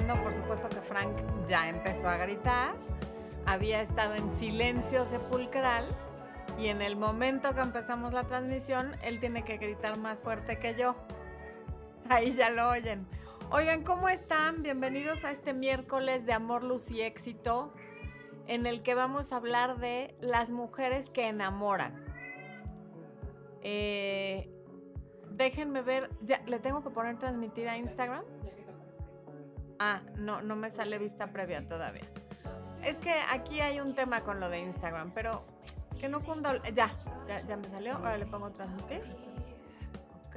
por supuesto que Frank ya empezó a gritar, había estado en silencio sepulcral y en el momento que empezamos la transmisión, él tiene que gritar más fuerte que yo. Ahí ya lo oyen. Oigan, ¿cómo están? Bienvenidos a este miércoles de Amor, Luz y Éxito, en el que vamos a hablar de las mujeres que enamoran. Eh, déjenme ver, ya, ¿le tengo que poner transmitir a Instagram? Ah, no, no me sale vista previa todavía. Es que aquí hay un tema con lo de Instagram, pero que no cunda. Ya, ya, ya me salió. Ahora le pongo transmitir. Ok.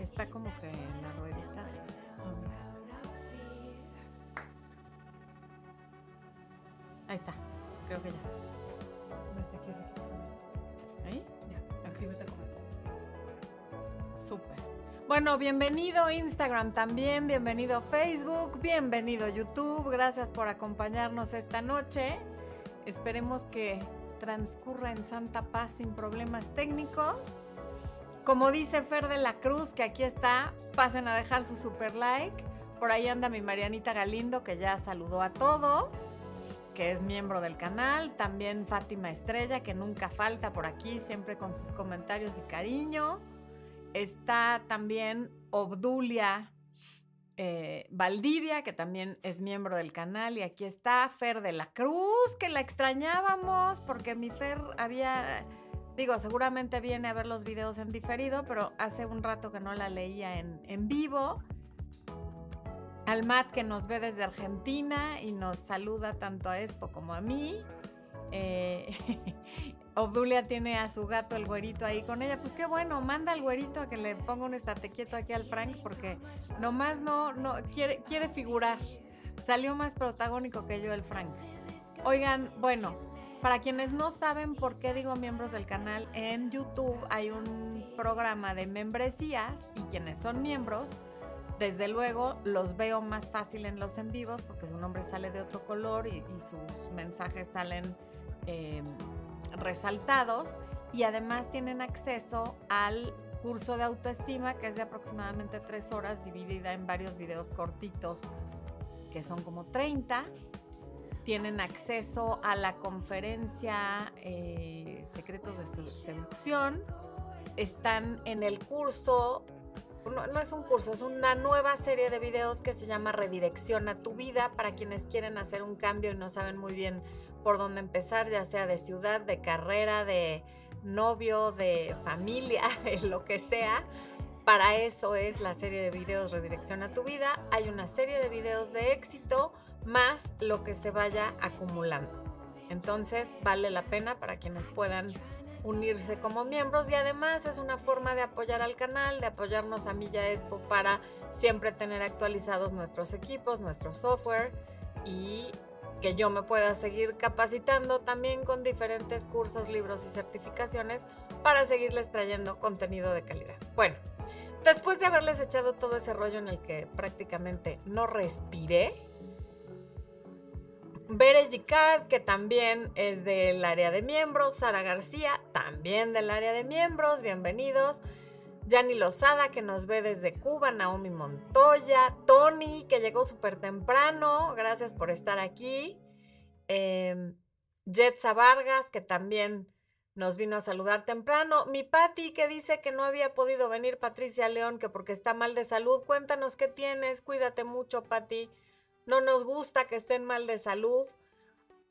Está como que en la ruedita. Ahí está. Creo que ya. ¿Ahí? Ya. Como. Súper. Bueno, bienvenido Instagram también, bienvenido Facebook, bienvenido YouTube. Gracias por acompañarnos esta noche. Esperemos que transcurra en santa paz sin problemas técnicos. Como dice Fer de la Cruz, que aquí está, pasen a dejar su super like. Por ahí anda mi Marianita Galindo, que ya saludó a todos, que es miembro del canal. También Fátima Estrella, que nunca falta por aquí, siempre con sus comentarios y cariño. Está también Obdulia eh, Valdivia, que también es miembro del canal. Y aquí está Fer de la Cruz, que la extrañábamos porque mi Fer había, digo, seguramente viene a ver los videos en diferido, pero hace un rato que no la leía en, en vivo. Al Matt que nos ve desde Argentina y nos saluda tanto a Expo como a mí. Eh, Obdulia tiene a su gato, el güerito, ahí con ella. Pues qué bueno, manda al güerito a que le ponga un estate quieto aquí al Frank, porque nomás no, no, quiere, quiere figurar. Salió más protagónico que yo el Frank. Oigan, bueno, para quienes no saben por qué digo miembros del canal, en YouTube hay un programa de membresías y quienes son miembros, desde luego los veo más fácil en los en vivos porque su nombre sale de otro color y, y sus mensajes salen eh, resaltados y además tienen acceso al curso de autoestima que es de aproximadamente tres horas dividida en varios videos cortitos que son como 30. Tienen acceso a la conferencia eh, Secretos de su Seducción. Están en el curso, no, no es un curso, es una nueva serie de videos que se llama Redirecciona tu vida para quienes quieren hacer un cambio y no saben muy bien por dónde empezar, ya sea de ciudad, de carrera, de novio, de familia, de lo que sea. Para eso es la serie de videos Redirecciona tu vida. Hay una serie de videos de éxito más lo que se vaya acumulando. Entonces vale la pena para quienes puedan unirse como miembros y además es una forma de apoyar al canal, de apoyarnos a Milla Expo para siempre tener actualizados nuestros equipos, nuestro software y que yo me pueda seguir capacitando también con diferentes cursos, libros y certificaciones para seguirles trayendo contenido de calidad. Bueno, después de haberles echado todo ese rollo en el que prácticamente no respiré, Bere Gicard, que también es del área de miembros, Sara García, también del área de miembros, bienvenidos. Yani Lozada, que nos ve desde Cuba, Naomi Montoya, Tony, que llegó súper temprano, gracias por estar aquí. Eh, Jetsa Vargas, que también nos vino a saludar temprano. Mi Patti, que dice que no había podido venir Patricia León, que porque está mal de salud. Cuéntanos qué tienes, cuídate mucho, Patti. No nos gusta que estén mal de salud.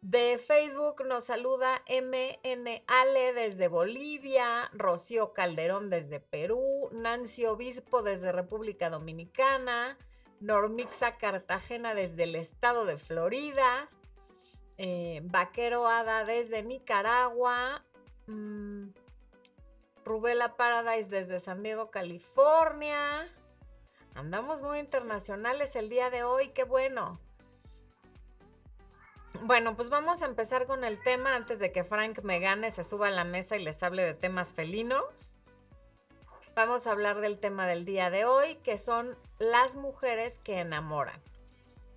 De Facebook nos saluda MN Ale desde Bolivia, Rocío Calderón desde Perú, Nancy Obispo desde República Dominicana, Normixa Cartagena desde el estado de Florida, eh, Vaquero Ada desde Nicaragua, mmm, Rubela Paradise desde San Diego, California. Andamos muy internacionales el día de hoy, qué bueno. Bueno, pues vamos a empezar con el tema antes de que Frank me gane, se suba a la mesa y les hable de temas felinos. Vamos a hablar del tema del día de hoy, que son las mujeres que enamoran.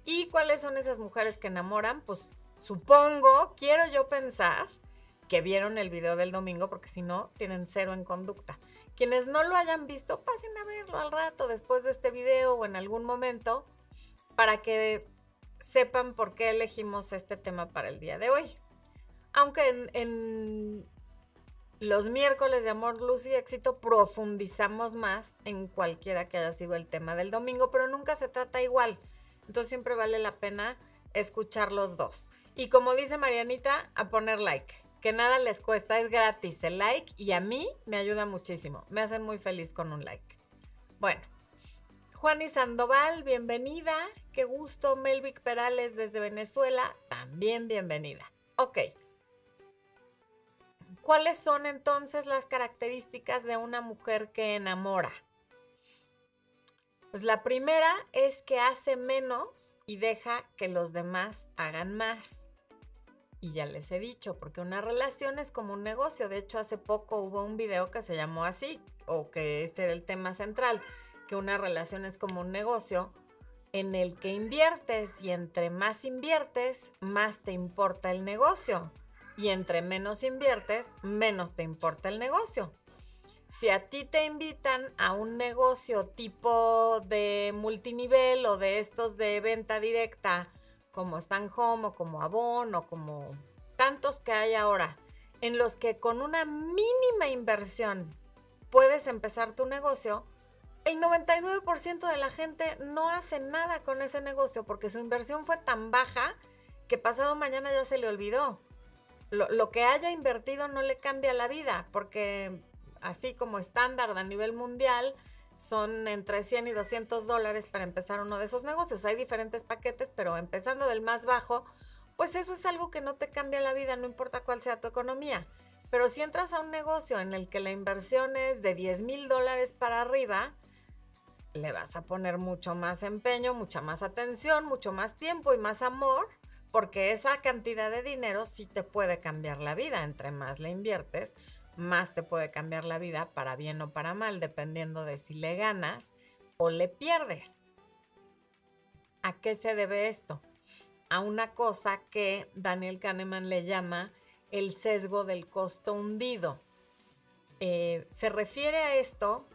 ¿Y cuáles son esas mujeres que enamoran? Pues supongo, quiero yo pensar, que vieron el video del domingo, porque si no, tienen cero en conducta. Quienes no lo hayan visto, pasen a verlo al rato, después de este video o en algún momento, para que sepan por qué elegimos este tema para el día de hoy. Aunque en, los miércoles de Amor, Luz y Éxito profundizamos más en cualquiera que haya sido el tema del domingo, pero nunca se trata igual. Entonces siempre vale la pena escuchar los dos. Y como dice Marianita, a poner like, que nada les cuesta, es gratis el like y a mí me ayuda muchísimo. Me hacen muy feliz con un like. Bueno, Juani Sandoval, bienvenida. Qué gusto. Melvic Perales desde Venezuela, también bienvenida. Ok. ¿Cuáles son entonces las características de una mujer que enamora? Pues la primera es que hace menos y deja que los demás hagan más. Y ya les he dicho, porque una relación es como un negocio. De hecho, hace poco hubo un video que se llamó así, o que ese era el tema central, que una relación es como un negocio en el que inviertes y entre más inviertes, más te importa el negocio y entre menos inviertes, menos te importa el negocio. Si a ti te invitan a un negocio tipo de multinivel o de estos de venta directa, como Stan Home o como Avon o como tantos que hay ahora, en los que con una mínima inversión puedes empezar tu negocio, el 99% de la gente no hace nada con ese negocio porque su inversión fue tan baja que pasado mañana ya se le olvidó lo, que haya invertido no le cambia la vida, porque así como estándar a nivel mundial, son entre 100 y 200 dólares para empezar uno de esos negocios. Hay diferentes paquetes, pero empezando del más bajo, pues eso es algo que no te cambia la vida, no importa cuál sea tu economía. Pero si entras a un negocio en el que la inversión es de 10 mil dólares para arriba, le vas a poner mucho más empeño, mucha más atención, mucho más tiempo y más amor porque esa cantidad de dinero sí te puede cambiar la vida. Entre más le inviertes, más te puede cambiar la vida para bien o para mal, dependiendo de si le ganas o le pierdes. ¿A qué se debe esto? A una cosa que Daniel Kahneman le llama el sesgo del costo hundido. Eh, se refiere a esto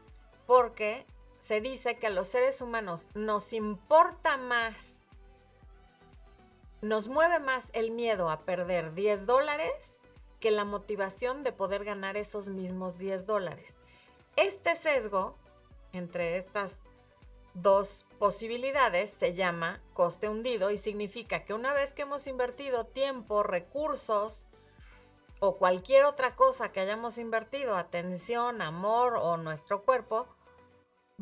porque se dice que a los seres humanos nos importa más nos mueve más el miedo a perder 10 dólares que la motivación de poder ganar esos mismos 10 dólares. Este sesgo entre estas dos posibilidades se llama coste hundido y significa que una vez que hemos invertido tiempo, recursos o cualquier otra cosa que hayamos invertido, atención, amor o nuestro cuerpo,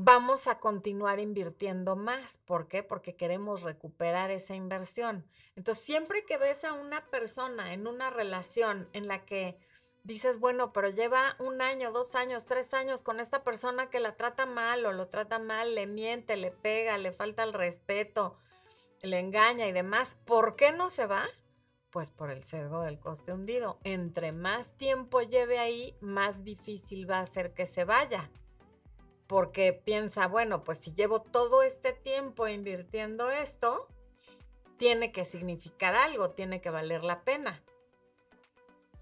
vamos a continuar invirtiendo más. ¿Por qué? Porque queremos recuperar esa inversión. Entonces, siempre que ves a una persona en una relación en la que dices, bueno, pero lleva un año, dos años, tres años con esta persona que la trata mal o lo trata mal, le miente, le pega, le falta el respeto, le engaña y demás, ¿por qué no se va? Pues por el sesgo del coste hundido. Entre más tiempo lleve ahí, más difícil va a ser que se vaya porque piensa, bueno, pues si llevo todo este tiempo invirtiendo esto, tiene que significar algo, tiene que valer la pena.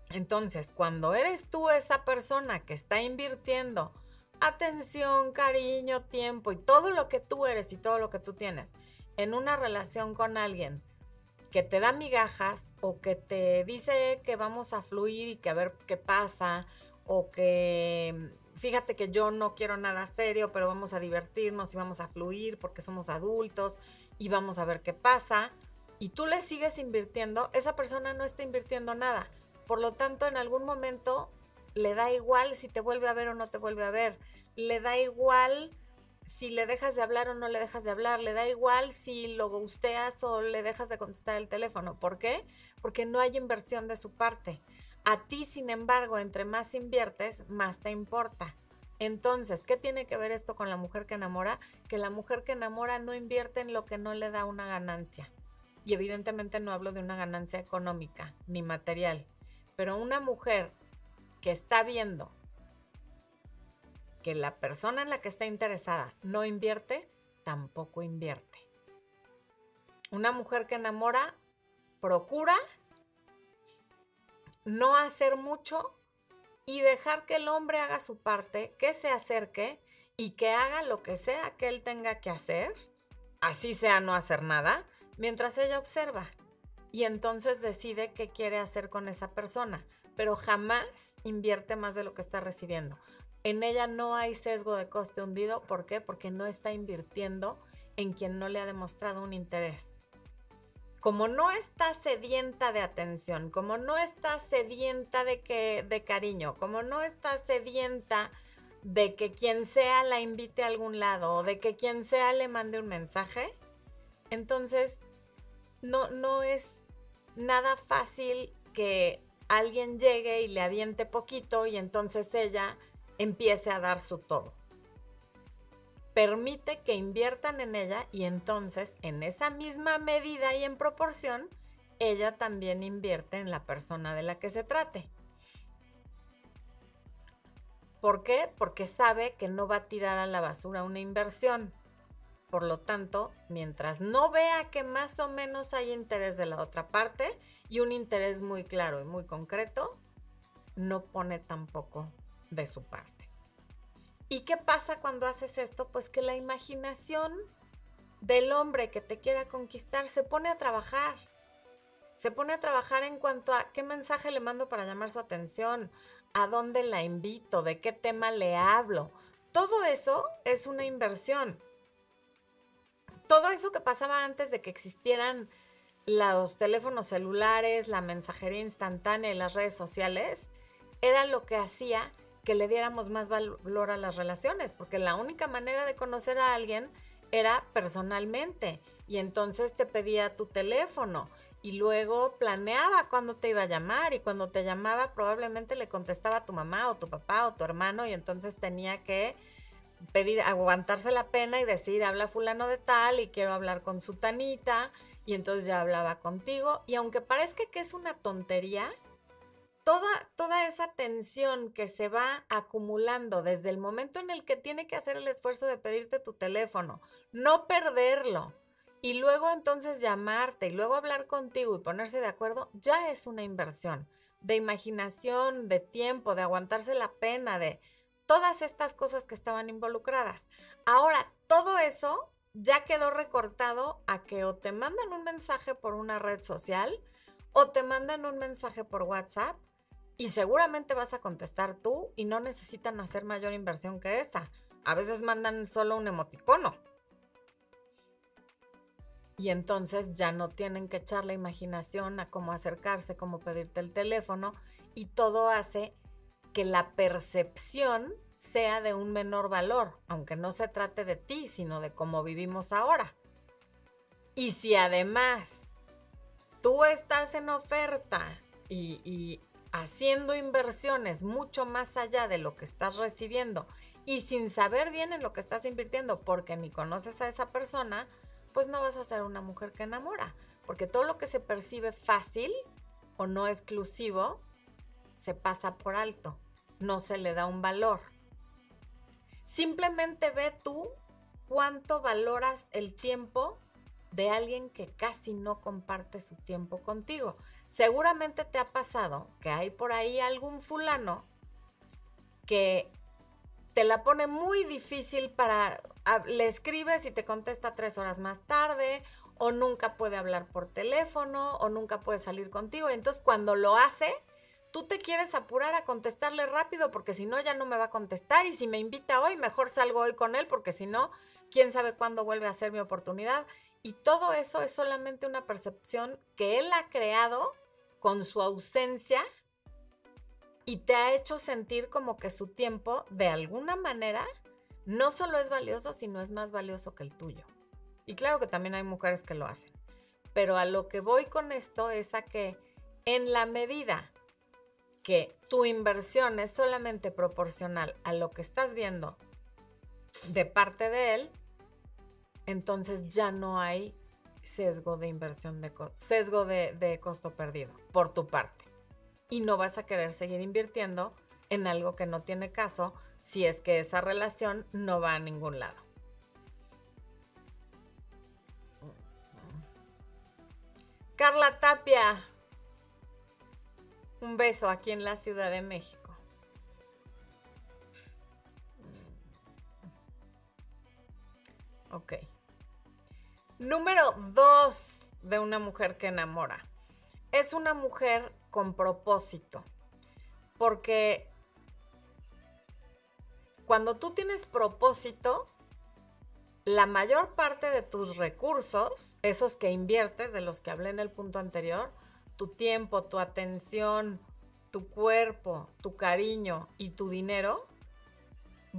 Entonces, cuando eres tú esa persona que está invirtiendo atención, cariño, tiempo y todo lo que tú eres y todo lo que tú tienes en una relación con alguien que te da migajas o que te dice que vamos a fluir y que a ver qué pasa o que fíjate que yo no quiero nada serio, pero vamos a divertirnos y vamos a fluir porque somos adultos y vamos a ver qué pasa. Y tú le sigues invirtiendo, esa persona no está invirtiendo nada. Por lo tanto, en algún momento le da igual si te vuelve a ver o no te vuelve a ver. Le da igual si le dejas de hablar o no le dejas de hablar. Le da igual si lo gusteas o le dejas de contestar el teléfono. ¿Por qué? Porque no hay inversión de su parte. A ti, sin embargo, entre más inviertes, más te importa. Entonces, ¿qué tiene que ver esto con la mujer que enamora? Que la mujer que enamora no invierte en lo que no le da una ganancia. Y evidentemente no hablo de una ganancia económica ni material, pero una mujer que está viendo que la persona en la que está interesada no invierte, tampoco invierte. Una mujer que enamora procura no hacer mucho y dejar que el hombre haga su parte, que se acerque y que haga lo que sea que él tenga que hacer, así sea no hacer nada, mientras ella observa. Y entonces decide qué quiere hacer con esa persona, pero jamás invierte más de lo que está recibiendo. En ella no hay sesgo de coste hundido. ¿Por qué? Porque no está invirtiendo en quien no le ha demostrado un interés. Como no está sedienta de atención, como no está sedienta de, que, de cariño, como no está sedienta de que quien sea la invite a algún lado o de que quien sea le mande un mensaje, entonces no, no es nada fácil que alguien llegue y le aviente poquito y entonces ella empiece a dar su todo. Permite que inviertan en ella y entonces en esa misma medida y en proporción, ella también invierte en la persona de la que se trate. ¿Por qué? Porque sabe que no va a tirar a la basura una inversión. Por lo tanto, mientras no vea que más o menos hay interés de la otra parte y un interés muy claro y muy concreto, no pone tampoco de su parte. ¿Y qué pasa cuando haces esto? Pues que la imaginación del hombre que te quiera conquistar se pone a trabajar. Se pone a trabajar en cuanto a qué mensaje le mando para llamar su atención, a dónde la invito, de qué tema le hablo. Todo eso es una inversión. Todo eso que pasaba antes de que existieran los teléfonos celulares, la mensajería instantánea y las redes sociales, era lo que hacía que le diéramos más valor a las relaciones, porque la única manera de conocer a alguien era personalmente. Y entonces te pedía tu teléfono y luego planeaba cuándo te iba a llamar y cuando te llamaba probablemente le contestaba a tu mamá o tu papá o tu hermano y entonces tenía que pedir, aguantarse la pena y decir, habla fulano de tal y quiero hablar con su tanita y entonces ya hablaba contigo y aunque parezca que es una tontería, toda, toda esa tensión que se va acumulando desde el momento en el que tiene que hacer el esfuerzo de pedirte tu teléfono, no perderlo, y luego entonces llamarte y luego hablar contigo y ponerse de acuerdo, ya es una inversión de imaginación, de tiempo, de aguantarse la pena, de todas estas cosas que estaban involucradas. Ahora, todo eso ya quedó recortado a que o te mandan un mensaje por una red social o te mandan un mensaje por WhatsApp y seguramente vas a contestar tú y no necesitan hacer mayor inversión que esa. A veces mandan solo un emoticono y entonces ya no tienen que echar la imaginación a cómo acercarse, cómo pedirte el teléfono y todo hace que la percepción sea de un menor valor, aunque no se trate de ti, sino de cómo vivimos ahora. Y si además tú estás en oferta y, y haciendo inversiones mucho más allá de lo que estás recibiendo y sin saber bien en lo que estás invirtiendo porque ni conoces a esa persona, pues no vas a ser una mujer que enamora, porque todo lo que se percibe fácil o no exclusivo se pasa por alto, no se le da un valor. Simplemente ve tú cuánto valoras el tiempo de alguien que casi no comparte su tiempo contigo. Seguramente te ha pasado que hay por ahí algún fulano que te la pone muy difícil para, le escribes y te contesta tres horas más tarde, o nunca puede hablar por teléfono, o nunca puede salir contigo. Entonces cuando lo hace, tú te quieres apurar a contestarle rápido porque si no ya no me va a contestar y si me invita hoy, mejor salgo hoy con él porque si no, quién sabe cuándo vuelve a ser mi oportunidad. Y todo eso es solamente una percepción que él ha creado con su ausencia y te ha hecho sentir como que su tiempo, de alguna manera, no solo es valioso, sino es más valioso que el tuyo. Y claro que también hay mujeres que lo hacen. Pero a lo que voy con esto es a que en la medida que tu inversión es solamente proporcional a lo que estás viendo de parte de él, entonces ya no hay sesgo de inversión de sesgo de, de costo perdido por tu parte y no vas a querer seguir invirtiendo en algo que no tiene caso si es que esa relación no va a ningún lado. Carla Tapia, un beso aquí en la Ciudad de México. Número dos de una mujer que enamora. Es una mujer con propósito. Porque cuando tú tienes propósito, la mayor parte de tus recursos, esos que inviertes, de los que hablé en el punto anterior, tu tiempo, tu atención, tu cuerpo, tu cariño y tu dinero,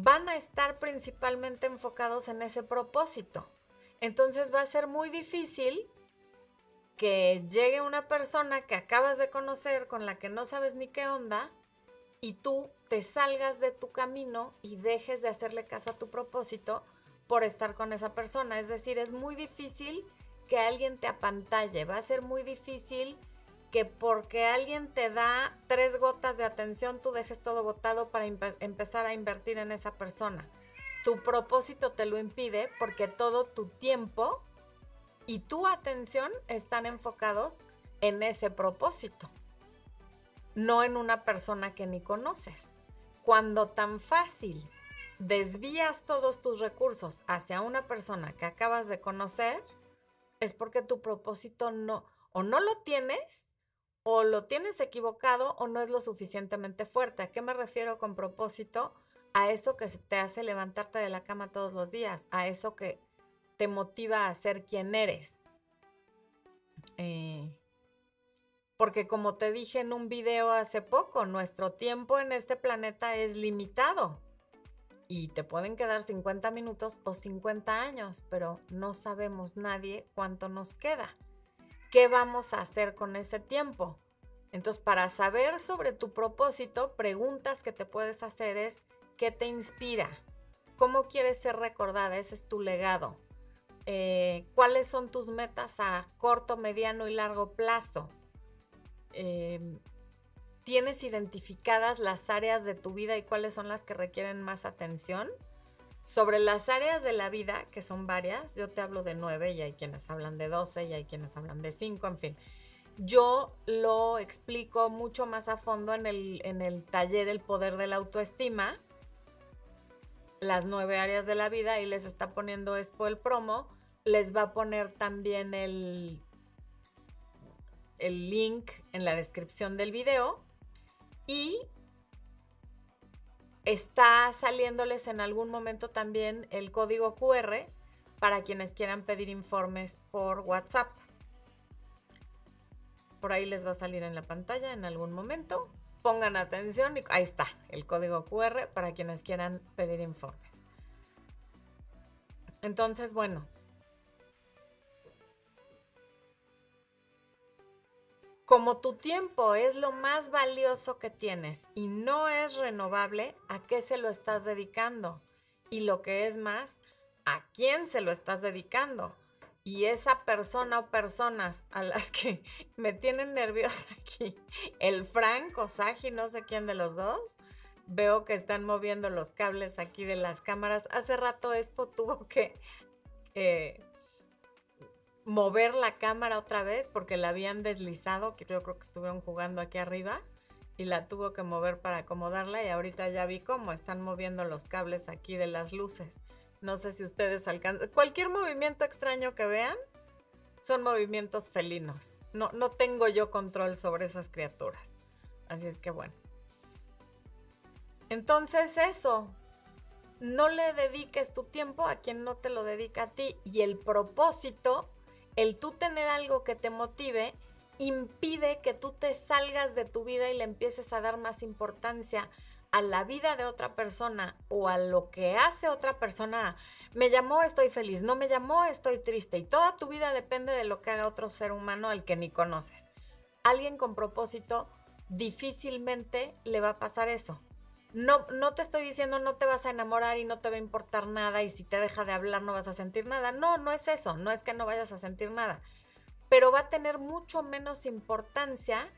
van a estar principalmente enfocados en ese propósito. Entonces va a ser muy difícil que llegue una persona que acabas de conocer, con la que no sabes ni qué onda, y tú te salgas de tu camino y dejes de hacerle caso a tu propósito por estar con esa persona. Es decir, es muy difícil que alguien te apantalle, va a ser muy difícil que porque alguien te da tres gotas de atención, tú dejes todo botado para empezar a invertir en esa persona. Tu propósito te lo impide porque todo tu tiempo y tu atención están enfocados en ese propósito, no en una persona que ni conoces. Cuando tan fácil desvías todos tus recursos hacia una persona que acabas de conocer, es porque tu propósito no, o no lo tienes, o lo tienes equivocado, o no es lo suficientemente fuerte. ¿A qué me refiero con propósito? A eso que te hace levantarte de la cama todos los días, a eso que te motiva a ser quien eres. Eh, porque como te dije en un video hace poco, nuestro tiempo en este planeta es limitado y te pueden quedar 50 minutos o 50 años, pero no sabemos nadie cuánto nos queda. ¿Qué vamos a hacer con ese tiempo? Entonces, para saber sobre tu propósito, preguntas que te puedes hacer es, ¿qué te inspira? ¿Cómo quieres ser recordada? Ese es tu legado. Eh, ¿Cuáles son tus metas a corto, mediano y largo plazo? Eh, ¿Tienes identificadas las áreas de tu vida y cuáles son las que requieren más atención? Sobre las áreas de la vida, que son varias, yo te hablo de nueve y hay quienes hablan de doce y hay quienes hablan de cinco, en fin. Yo lo explico mucho más a fondo en el, en el taller El Poder de la Autoestima, las nueve áreas de la vida, y les está poniendo esto el promo. Les va a poner también el, el link en la descripción del video y está saliéndoles en algún momento también el código QR para quienes quieran pedir informes por WhatsApp. Por ahí les va a salir en la pantalla en algún momento. Pongan atención y ahí está el código QR para quienes quieran pedir informes. Entonces, bueno, Como tu tiempo es lo más valioso que tienes y no es renovable, ¿a qué se lo estás dedicando? Y lo que es más, ¿a quién se lo estás dedicando? Y esa persona o personas a las que me tienen nerviosa aquí, el Frank o Saji, no sé quién de los dos, veo que están moviendo los cables aquí de las cámaras. Hace rato Expo tuvo que eh, mover la cámara otra vez porque la habían deslizado, yo creo que estuvieron jugando aquí arriba y la tuvo que mover para acomodarla y ahorita ya vi cómo están moviendo los cables aquí de las luces. No sé si ustedes alcanzan. Cualquier movimiento extraño que vean son movimientos felinos. No, no tengo yo control sobre esas criaturas. Así es que bueno. Entonces eso, no le dediques tu tiempo a quien no te lo dedica a ti y el propósito el tú tener algo que te motive impide que tú te salgas de tu vida y le empieces a dar más importancia a la vida de otra persona o a lo que hace otra persona. Me llamó, estoy feliz, no me llamó, estoy triste. Y toda tu vida depende de lo que haga otro ser humano al que ni conoces. Alguien con propósito difícilmente le va a pasar eso. No, no te estoy diciendo no te vas a enamorar y no te va a importar nada y si te deja de hablar no vas a sentir nada. No, no es eso, no es que no vayas a sentir nada. Pero va a tener mucho menos importancia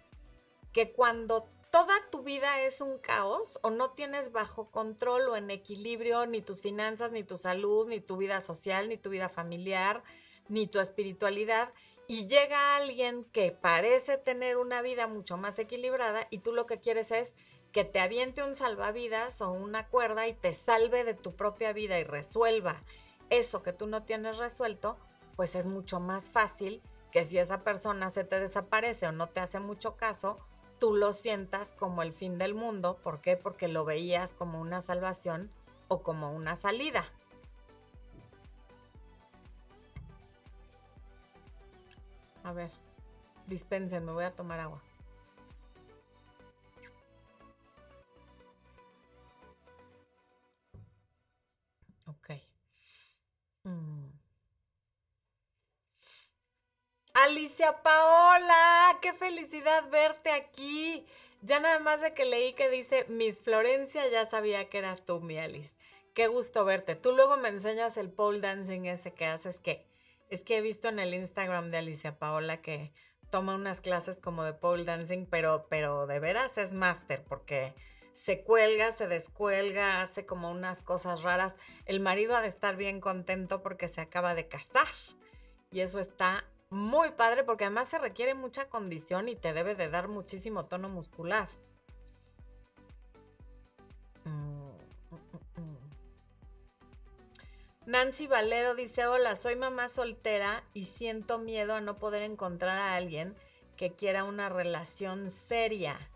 que cuando toda tu vida es un caos o no tienes bajo control o en equilibrio ni tus finanzas, ni tu salud, ni tu vida social, ni tu vida familiar, ni tu espiritualidad. Y llega alguien que parece tener una vida mucho más equilibrada y tú lo que quieres es que te aviente un salvavidas o una cuerda y te salve de tu propia vida y resuelva eso que tú no tienes resuelto, pues es mucho más fácil que si esa persona se te desaparece o no te hace mucho caso, tú lo sientas como el fin del mundo. ¿Por qué? Porque lo veías como una salvación o como una salida. A ver, dispensen, me voy a tomar agua. Mm. Alicia Paola, qué felicidad verte aquí. Ya nada más de que leí que dice Miss Florencia, ya sabía que eras tú, mi Alice. Qué gusto verte. Tú luego me enseñas el pole dancing ese que haces que es que he visto en el Instagram de Alicia Paola que toma unas clases como de pole dancing, pero, pero de veras es máster porque se cuelga, se descuelga, hace como unas cosas raras. El marido ha de estar bien contento porque se acaba de casar. Y eso está muy padre porque además se requiere mucha condición y te debe de dar muchísimo tono muscular. Nancy Valero dice, hola, soy mamá soltera y siento miedo a no poder encontrar a alguien que quiera una relación seria.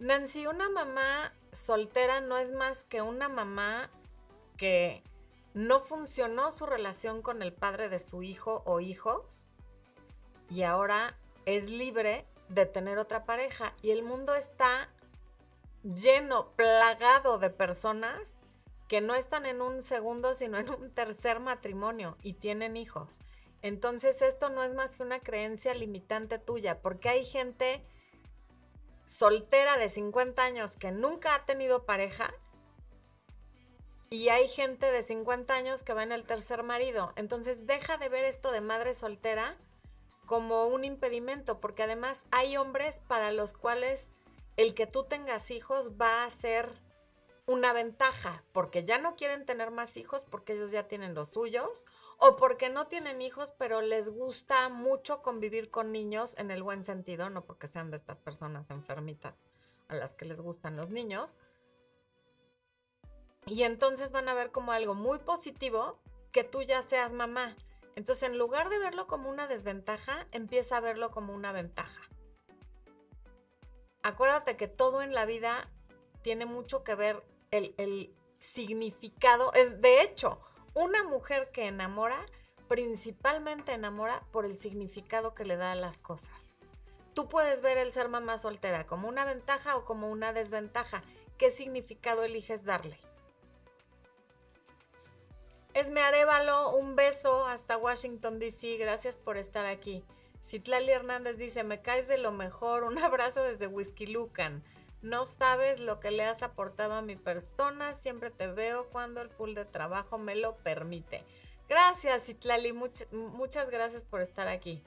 Nancy, una mamá soltera no es más que una mamá que no funcionó su relación con el padre de su hijo o hijos y ahora es libre de tener otra pareja. Y el mundo está lleno, plagado de personas que no están en un segundo, sino en un tercer matrimonio y tienen hijos. Entonces esto no es más que una creencia limitante tuya, porque hay gente soltera de 50 años que nunca ha tenido pareja y hay gente de 50 años que va en el tercer marido. Entonces deja de ver esto de madre soltera como un impedimento, porque además hay hombres para los cuales el que tú tengas hijos va a ser una ventaja, porque ya no quieren tener más hijos porque ellos ya tienen los suyos, o porque no tienen hijos, pero les gusta mucho convivir con niños en el buen sentido, no porque sean de estas personas enfermitas a las que les gustan los niños. Y entonces van a ver como algo muy positivo que tú ya seas mamá. Entonces, en lugar de verlo como una desventaja, empieza a verlo como una ventaja. Acuérdate que todo en la vida tiene mucho que ver el, significado. Es, de hecho, una mujer que enamora, principalmente enamora por el significado que le da a las cosas. Tú puedes ver el ser mamá soltera como una ventaja o como una desventaja. ¿Qué significado eliges darle? Esme Arevalo, un beso hasta Washington, D.C. Gracias por estar aquí. Citlali Hernández dice, me caes de lo mejor. Un abrazo desde Whisky Lucan. No sabes lo que le has aportado a mi persona. Siempre te veo cuando el full de trabajo me lo permite. Gracias, Itlali. muchas gracias por estar aquí.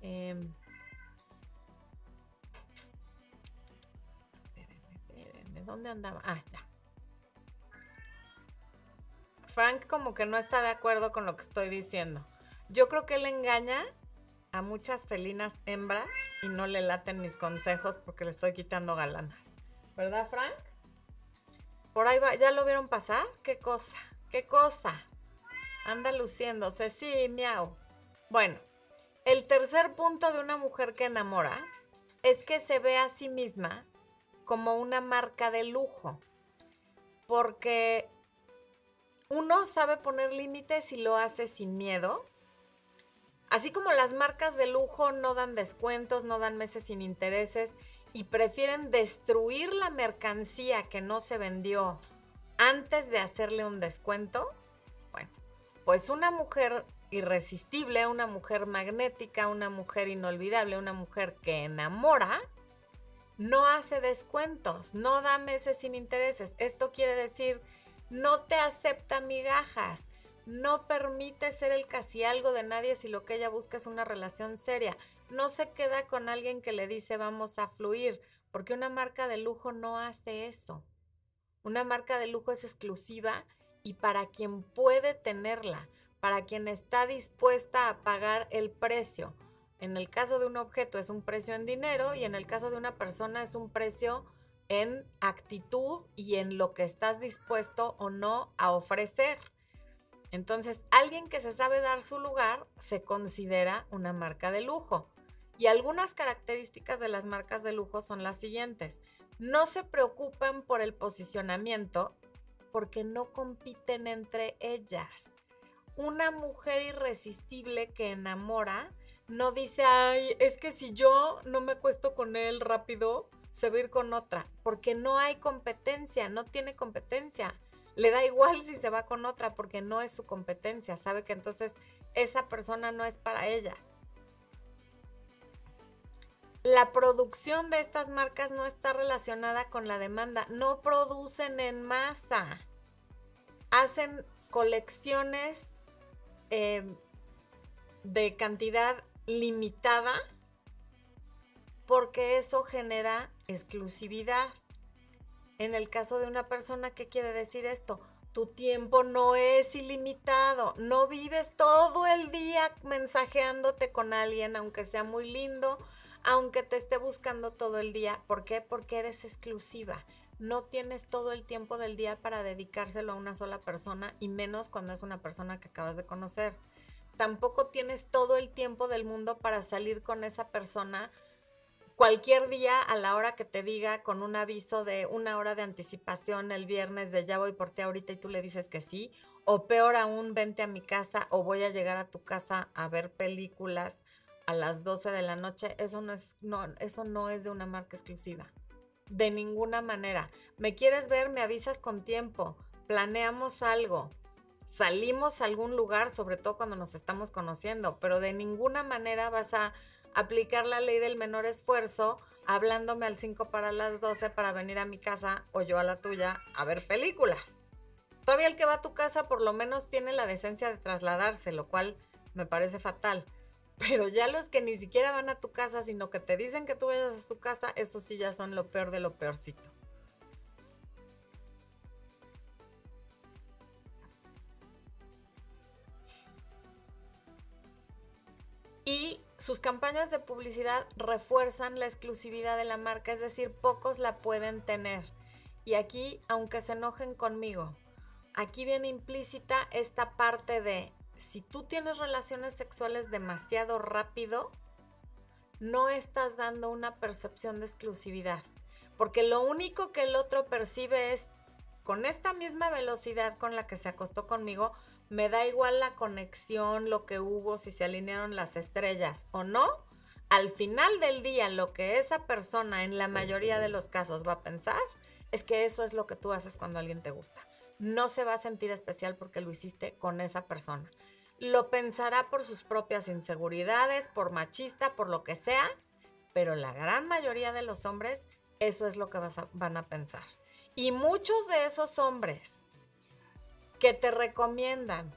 Eh, ¿Dónde andaba? Ah, ya. Frank como que no está de acuerdo con lo que estoy diciendo. Yo creo que él engaña a muchas felinas hembras y no le laten mis consejos porque le estoy quitando galanas. ¿Verdad, Frank? Por ahí va, ¿ya lo vieron pasar? ¿Qué cosa? ¿Qué cosa? Anda luciéndose, sí, miau. Bueno, el tercer punto de una mujer que enamora es que se ve a sí misma como una marca de lujo. Porque uno sabe poner límites y lo hace sin miedo Así como las marcas de lujo no dan descuentos, no dan meses sin intereses y prefieren destruir la mercancía que no se vendió antes de hacerle un descuento, bueno, pues una mujer irresistible, una mujer magnética, una mujer inolvidable, una mujer que enamora, no hace descuentos, no da meses sin intereses. Esto quiere decir, no te acepta migajas, no permite ser el casi algo de nadie si lo que ella busca es una relación seria. No se queda con alguien que le dice vamos a fluir, porque una marca de lujo no hace eso. Una marca de lujo es exclusiva y para quien puede tenerla, para quien está dispuesta a pagar el precio. En el caso de un objeto es un precio en dinero y en el caso de una persona es un precio en actitud y en lo que estás dispuesto o no a ofrecer. Entonces, alguien que se sabe dar su lugar se considera una marca de lujo. Y algunas características de las marcas de lujo son las siguientes. No se preocupan por el posicionamiento porque no compiten entre ellas. Una mujer irresistible que enamora no dice, ay, es que si yo no me acuesto con él rápido, se va a ir con otra, porque no hay competencia, no tiene competencia. Le da igual si se va con otra porque no es su competencia, sabe que entonces esa persona no es para ella. La producción de estas marcas no está relacionada con la demanda, no producen en masa, hacen colecciones eh, de cantidad limitada porque eso genera exclusividad. En el caso de una persona, ¿qué quiere decir esto? Tu tiempo no es ilimitado, no vives todo el día mensajeándote con alguien, aunque sea muy lindo, aunque te esté buscando todo el día. ¿Por qué? Porque eres exclusiva. No tienes todo el tiempo del día para dedicárselo a una sola persona y menos cuando es una persona que acabas de conocer. Tampoco tienes todo el tiempo del mundo para salir con esa persona cualquier día a la hora que te diga con un aviso de una hora de anticipación el viernes de ya voy por ti ahorita y tú le dices que sí, o peor aún, vente a mi casa o voy a llegar a tu casa a ver películas a las 12 de la noche, eso no es, no, eso no es de una marca exclusiva. De ninguna manera. ¿Me quieres ver? Me avisas con tiempo. Planeamos algo. Salimos a algún lugar, sobre todo cuando nos estamos conociendo, pero de ninguna manera vas a aplicar la ley del menor esfuerzo hablándome al 5 para las 12 para venir a mi casa o yo a la tuya a ver películas. Todavía el que va a tu casa por lo menos tiene la decencia de trasladarse, lo cual me parece fatal. Pero ya los que ni siquiera van a tu casa, sino que te dicen que tú vayas a su casa, esos sí ya son lo peor de lo peorcito. Sus campañas de publicidad refuerzan la exclusividad de la marca, es decir, pocos la pueden tener. Y aquí, aunque se enojen conmigo, aquí viene implícita esta parte de si tú tienes relaciones sexuales demasiado rápido, no estás dando una percepción de exclusividad. Porque lo único que el otro percibe es, con esta misma velocidad con la que se acostó conmigo, me da igual la conexión, lo que hubo, si se alinearon las estrellas o no. Al final del día, lo que esa persona en la mayoría de los casos va a pensar es que eso es lo que tú haces cuando alguien te gusta no se va a sentir especial porque lo hiciste con esa persona. Lo pensará por sus propias inseguridades, por machista, por lo que sea, pero la gran mayoría de los hombres eso es lo que van a pensar. Y muchos de esos hombres que te recomiendan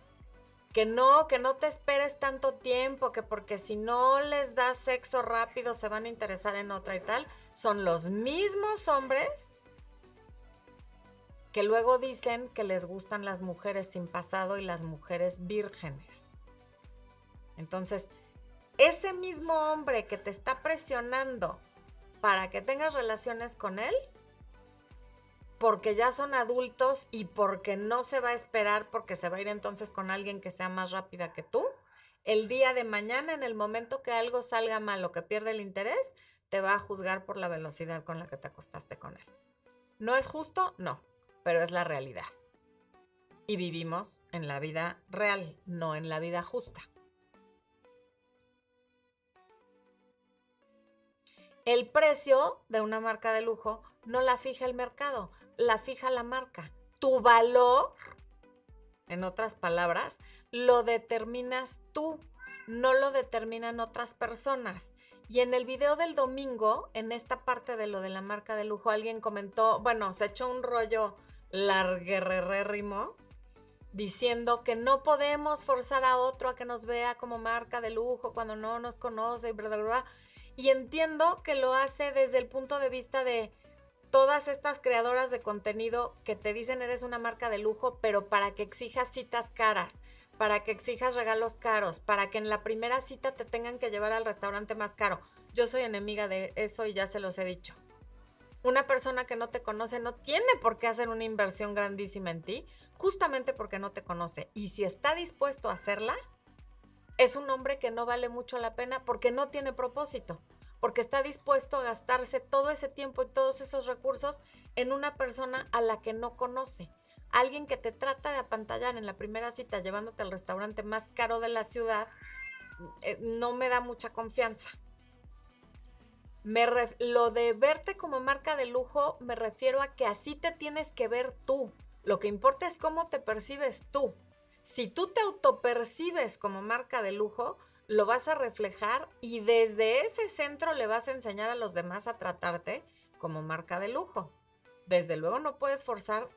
que no, que no te esperes tanto tiempo, que porque si no les das sexo rápido se van a interesar en otra y tal, son los mismos hombres que luego dicen que les gustan las mujeres sin pasado y las mujeres vírgenes. Entonces, ese mismo hombre que te está presionando para que tengas relaciones con él, porque ya son adultos y porque no se va a esperar porque se va a ir entonces con alguien que sea más rápida que tú, el día de mañana, en el momento que algo salga mal o que pierde el interés, te va a juzgar por la velocidad con la que te acostaste con él. ¿No es justo? No pero es la realidad. Y vivimos en la vida real, no en la vida justa. El precio de una marca de lujo no la fija el mercado, la fija la marca. Tu valor, en otras palabras, lo determinas tú, no lo determinan otras personas. Y en el video del domingo, en esta parte de lo de la marca de lujo, alguien comentó, bueno, se echó un rollo larguerrérrimo diciendo que no podemos forzar a otro a que nos vea como marca de lujo cuando no nos conoce y bla, bla, bla. Y entiendo que lo hace desde el punto de vista de todas estas creadoras de contenido que te dicen eres una marca de lujo, pero para que exijas citas caras, para que exijas regalos caros, para que en la primera cita te tengan que llevar al restaurante más caro. Yo soy enemiga de eso y ya se los he dicho. Una persona que no te conoce no tiene por qué hacer una inversión grandísima en ti, justamente porque no te conoce. Y si está dispuesto a hacerla, es un hombre que no vale mucho la pena porque no tiene propósito, porque está dispuesto a gastarse todo ese tiempo y todos esos recursos en una persona a la que no conoce. Alguien que te trata de apantallar en la primera cita llevándote al restaurante más caro de la ciudad, eh, no me da mucha confianza. Me lo de verte como marca de lujo me refiero a que así te tienes que ver tú. Lo que importa es cómo te percibes tú. Si tú te autopercibes como marca de lujo, lo vas a reflejar y desde ese centro le vas a enseñar a los demás a tratarte como marca de lujo. Desde luego no puedes forzar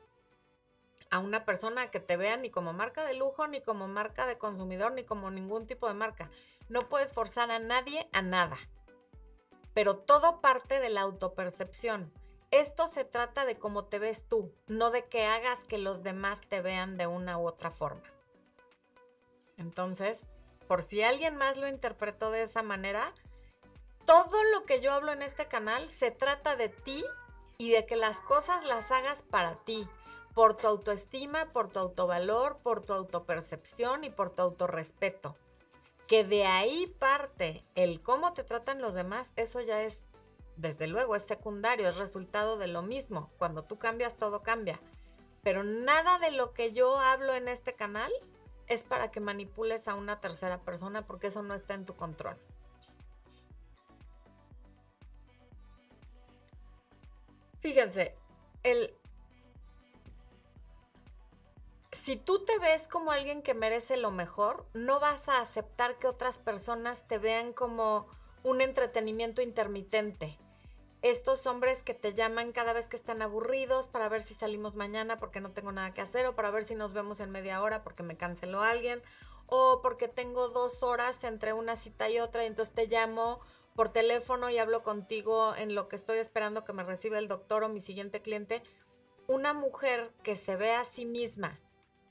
a una persona que te vea ni como marca de lujo, ni como marca de consumidor, ni como ningún tipo de marca. No puedes forzar a nadie a nada pero todo parte de la autopercepción. Esto se trata de cómo te ves tú, no de que hagas que los demás te vean de una u otra forma. Entonces, por si alguien más lo interpretó de esa manera, todo lo que yo hablo en este canal se trata de ti y de que las cosas las hagas para ti, por tu autoestima, por tu autovalor, por tu autopercepción y por tu autorrespeto que de ahí parte el cómo te tratan los demás, eso ya es, desde luego, es secundario, es resultado de lo mismo. Cuando tú cambias, todo cambia. Pero nada de lo que yo hablo en este canal es para que manipules a una tercera persona porque eso no está en tu control. Fíjense, el, si tú te ves como alguien que merece lo mejor, no vas a aceptar que otras personas te vean como un entretenimiento intermitente. Estos hombres que te llaman cada vez que están aburridos para ver si salimos mañana porque no tengo nada que hacer o para ver si nos vemos en media hora porque me canceló alguien o porque tengo dos horas entre una cita y otra y entonces te llamo por teléfono y hablo contigo en lo que estoy esperando que me reciba el doctor o mi siguiente cliente. Una mujer que se ve a sí misma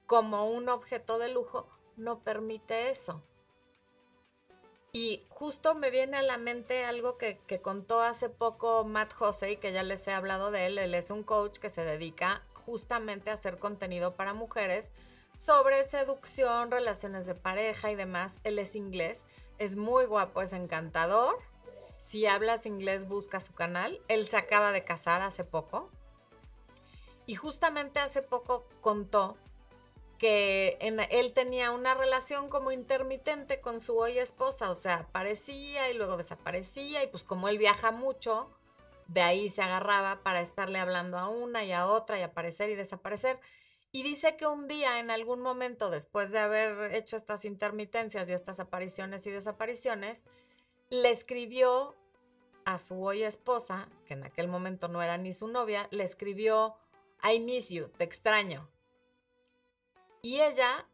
como un objeto de lujo, no permite eso. Y justo me viene a la mente algo que, contó hace poco Matt Hosey, que ya les he hablado de él. Él es un coach que se dedica justamente a hacer contenido para mujeres sobre seducción, relaciones de pareja y demás. Él es inglés, es muy guapo, es encantador. Si hablas inglés, busca su canal. Él se acaba de casar hace poco. Y justamente hace poco contó que él tenía una relación como intermitente con su hoy esposa, o sea, aparecía y luego desaparecía y pues como él viaja mucho, de ahí se agarraba para estarle hablando a una y a otra y aparecer y desaparecer. Y dice que un día, en algún momento, después de haber hecho estas intermitencias y estas apariciones y desapariciones, le escribió a su hoy esposa, que en aquel momento no era ni su novia, le escribió, I miss you, te extraño. Y ella,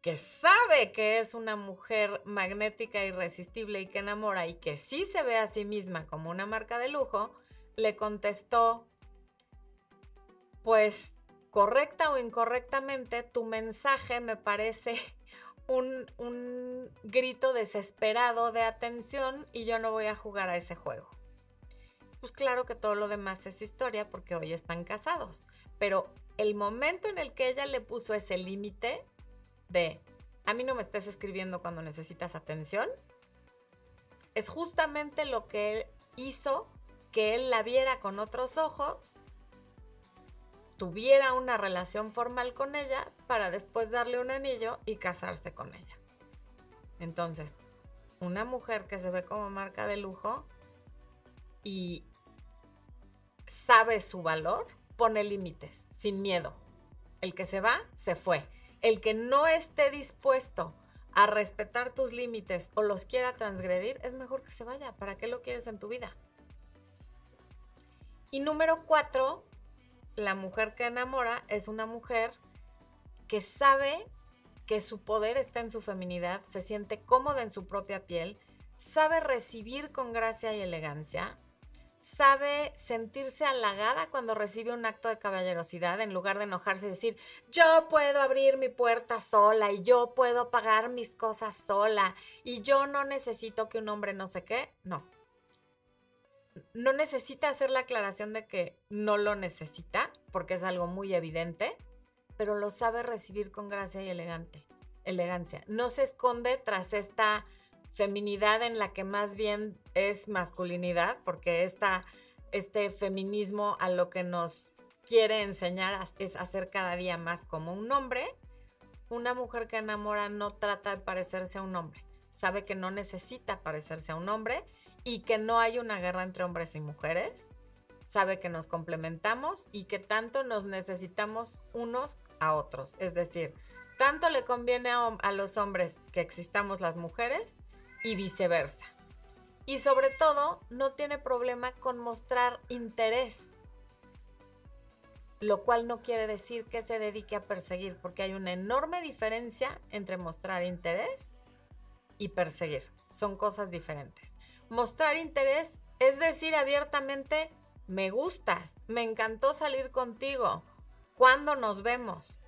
que sabe que es una mujer magnética, irresistible y que enamora y que sí se ve a sí misma como una marca de lujo, le contestó, pues correcta o incorrectamente, tu mensaje me parece un, un, grito desesperado de atención y yo no voy a jugar a ese juego. Pues claro que todo lo demás es historia porque hoy están casados, pero el momento en el que ella le puso ese límite de, a mí no me estés escribiendo cuando necesitas atención, es justamente lo que hizo que él la viera con otros ojos, tuviera una relación formal con ella para después darle un anillo y casarse con ella. Entonces, una mujer que se ve como marca de lujo y sabe su valor, pone límites, sin miedo. El que se va, se fue. El que no esté dispuesto a respetar tus límites o los quiera transgredir, es mejor que se vaya. ¿Para qué lo quieres en tu vida? Y número cuatro, la mujer que enamora es una mujer que sabe que su poder está en su feminidad, se siente cómoda en su propia piel, sabe recibir con gracia y elegancia, sabe sentirse halagada cuando recibe un acto de caballerosidad en lugar de enojarse y decir, yo puedo abrir mi puerta sola y yo puedo pagar mis cosas sola y yo no necesito que un hombre no sé qué. No. no necesita hacer la aclaración de que no lo necesita, porque es algo muy evidente, pero lo sabe recibir con gracia y elegante, elegancia. No se esconde tras esta feminidad en la que más bien es masculinidad, porque esta, este feminismo a lo que nos quiere enseñar es hacer cada día más como un hombre. Una mujer que enamora no trata de parecerse a un hombre, sabe que no necesita parecerse a un hombre y que no hay una guerra entre hombres y mujeres, sabe que nos complementamos y que tanto nos necesitamos unos a otros. Es decir, tanto le conviene a, los hombres que existamos las mujeres y viceversa. Y sobre todo, no tiene problema con mostrar interés, lo cual no quiere decir que se dedique a perseguir, porque hay una enorme diferencia entre mostrar interés y perseguir. Son cosas diferentes. Mostrar interés es decir abiertamente, me gustas, me encantó salir contigo, ¿cuándo nos vemos?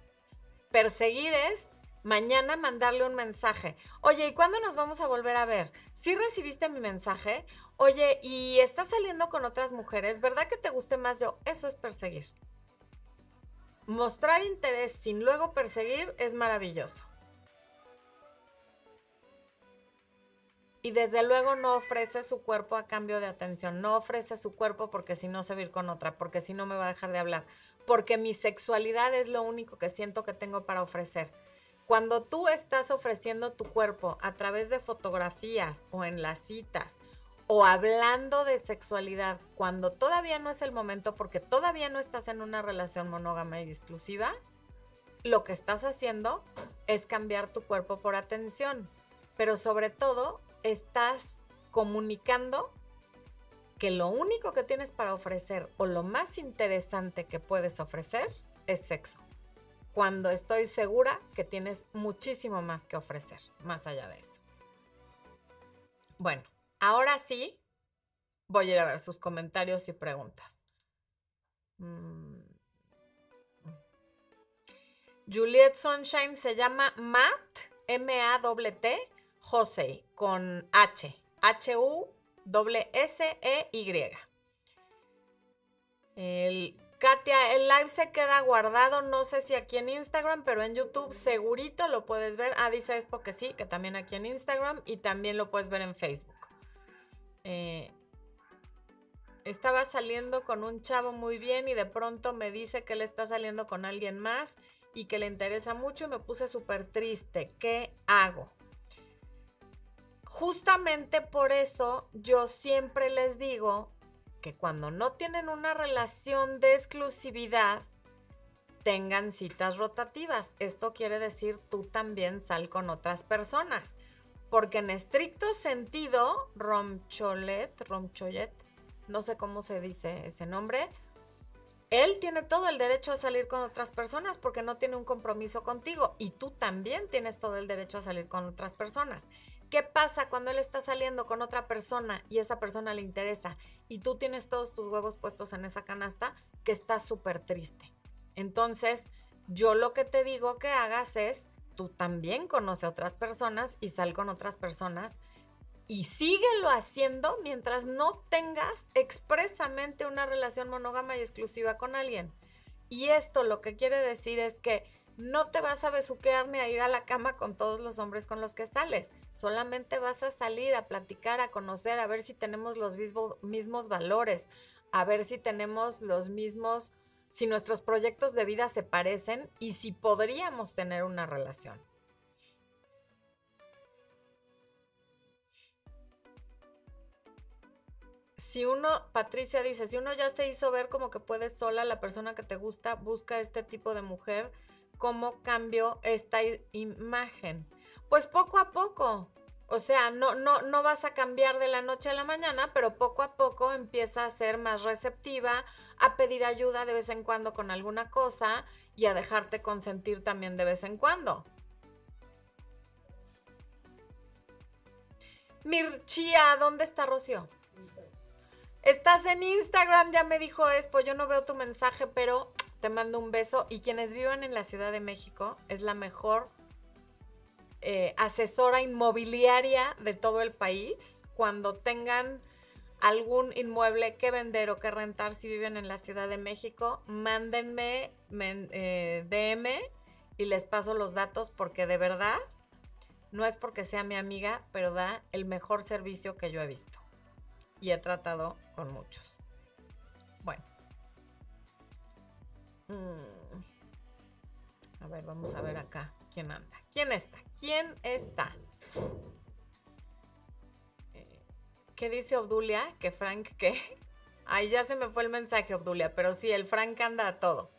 Perseguir es mañana mandarle un mensaje. Oye, ¿y cuándo nos vamos a volver a ver? ¿Sí recibiste mi mensaje? Oye, ¿y estás saliendo con otras mujeres? ¿Verdad que te guste más yo? Eso es perseguir. Mostrar interés sin luego perseguir es maravilloso. Y desde luego no ofrece su cuerpo a cambio de atención. No ofrece su cuerpo porque si no se va a ir con otra, porque si no me va a dejar de hablar. Porque mi sexualidad es lo único que siento que tengo para ofrecer cuando tú estás ofreciendo tu cuerpo a través de fotografías o en las citas o hablando de sexualidad cuando todavía no es el momento porque todavía no estás en una relación monógama y exclusiva, lo que estás haciendo es cambiar tu cuerpo por atención, pero sobre todo estás comunicando que lo único que tienes para ofrecer o lo más interesante que puedes ofrecer es sexo cuando estoy segura que tienes muchísimo más que ofrecer, más allá de eso. Bueno, ahora sí, voy a ir a ver sus comentarios y preguntas. Mm. Juliet Sunshine se llama Matt, M-A-T, Jose, con H, H-U-S-E-Y. El Katia, el live se queda guardado, no sé si aquí en Instagram, pero en YouTube segurito lo puedes ver. Ah, dice Expo que sí, que también aquí en Instagram y también lo puedes ver en Facebook. Eh, estaba saliendo con un chavo muy bien y de pronto me dice que él está saliendo con alguien más y que le interesa mucho y me puse súper triste. ¿Qué hago? Justamente por eso yo siempre les digo que cuando no tienen una relación de exclusividad, tengan citas rotativas. Esto quiere decir tú también sal con otras personas. Porque en estricto sentido, Romcholet, Romcholet, no sé cómo se dice ese nombre, él tiene todo el derecho a salir con otras personas porque no tiene un compromiso contigo y tú también tienes todo el derecho a salir con otras personas. ¿Qué pasa cuando él está saliendo con otra persona y esa persona le interesa y tú tienes todos tus huevos puestos en esa canasta? Que está súper triste. Entonces, yo lo que te digo que hagas es, tú también conoce a otras personas y sal con otras personas y síguelo haciendo mientras no tengas expresamente una relación monógama y exclusiva con alguien. Y esto lo que quiere decir es que no te vas a besuquear ni a ir a la cama con todos los hombres con los que sales. Solamente vas a salir a platicar, a conocer, a ver si tenemos los mismos valores, a ver si tenemos los mismos, si nuestros proyectos de vida se parecen y si podríamos tener una relación. si uno, Patricia dice, si uno ya se hizo ver como que puedes sola, la persona que te gusta busca este tipo de mujer cómo cambió esta imagen. Pues poco a poco. O sea, no, no, no vas a cambiar de la noche a la mañana, pero poco a poco empieza a ser más receptiva, a pedir ayuda de vez en cuando con alguna cosa y a dejarte consentir también de vez en cuando. Mirchia, ¿dónde está Rocío? Estás en Instagram, ya me dijo Espo, yo no veo tu mensaje, pero te mando un beso y quienes vivan en la Ciudad de México es la mejor eh, asesora inmobiliaria de todo el país. Cuando tengan algún inmueble que vender o que rentar si viven en la Ciudad de México, mándenme eh, DM y les paso los datos porque de verdad no es porque sea mi amiga, pero da el mejor servicio que yo he visto. Y he tratado con muchos. Mm. A ver, vamos a ver acá quién anda. ¿Quién está? ¿Quién está? Eh, ¿Qué dice Obdulia? ¿Que Frank qué? Ay, ya se me fue el mensaje, Obdulia, pero sí, el Frank anda a todo.